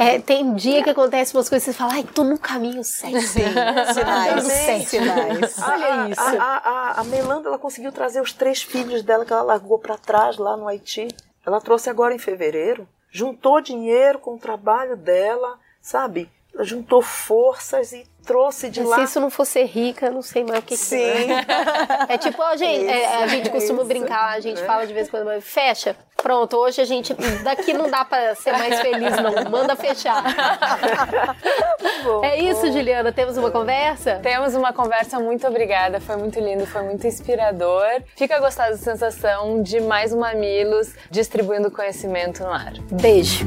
É, tem dia que acontece umas coisas e você fala, ai, tô no caminho certo. Sim, sinais. certo. sinais. Olha isso. A, a, a, a Melanda, ela conseguiu trazer os três filhos dela que ela largou para trás lá no Haiti. Ela trouxe agora em fevereiro. Juntou dinheiro com o trabalho dela sabe? Ela juntou forças e trouxe de Mas lá. Se isso não fosse rica, não sei mais o que Sim. Que é. é tipo, ó, gente, isso, é, a gente costuma isso, brincar, a gente fala de vez em quando, fecha. Pronto, hoje a gente. Daqui não dá pra ser mais feliz, não. Manda fechar. Bom, é isso, bom. Juliana. Temos uma conversa? Temos uma conversa. Muito obrigada. Foi muito lindo, foi muito inspirador. Fica a gostar da sensação de mais um Mamilos distribuindo conhecimento no ar. Beijo.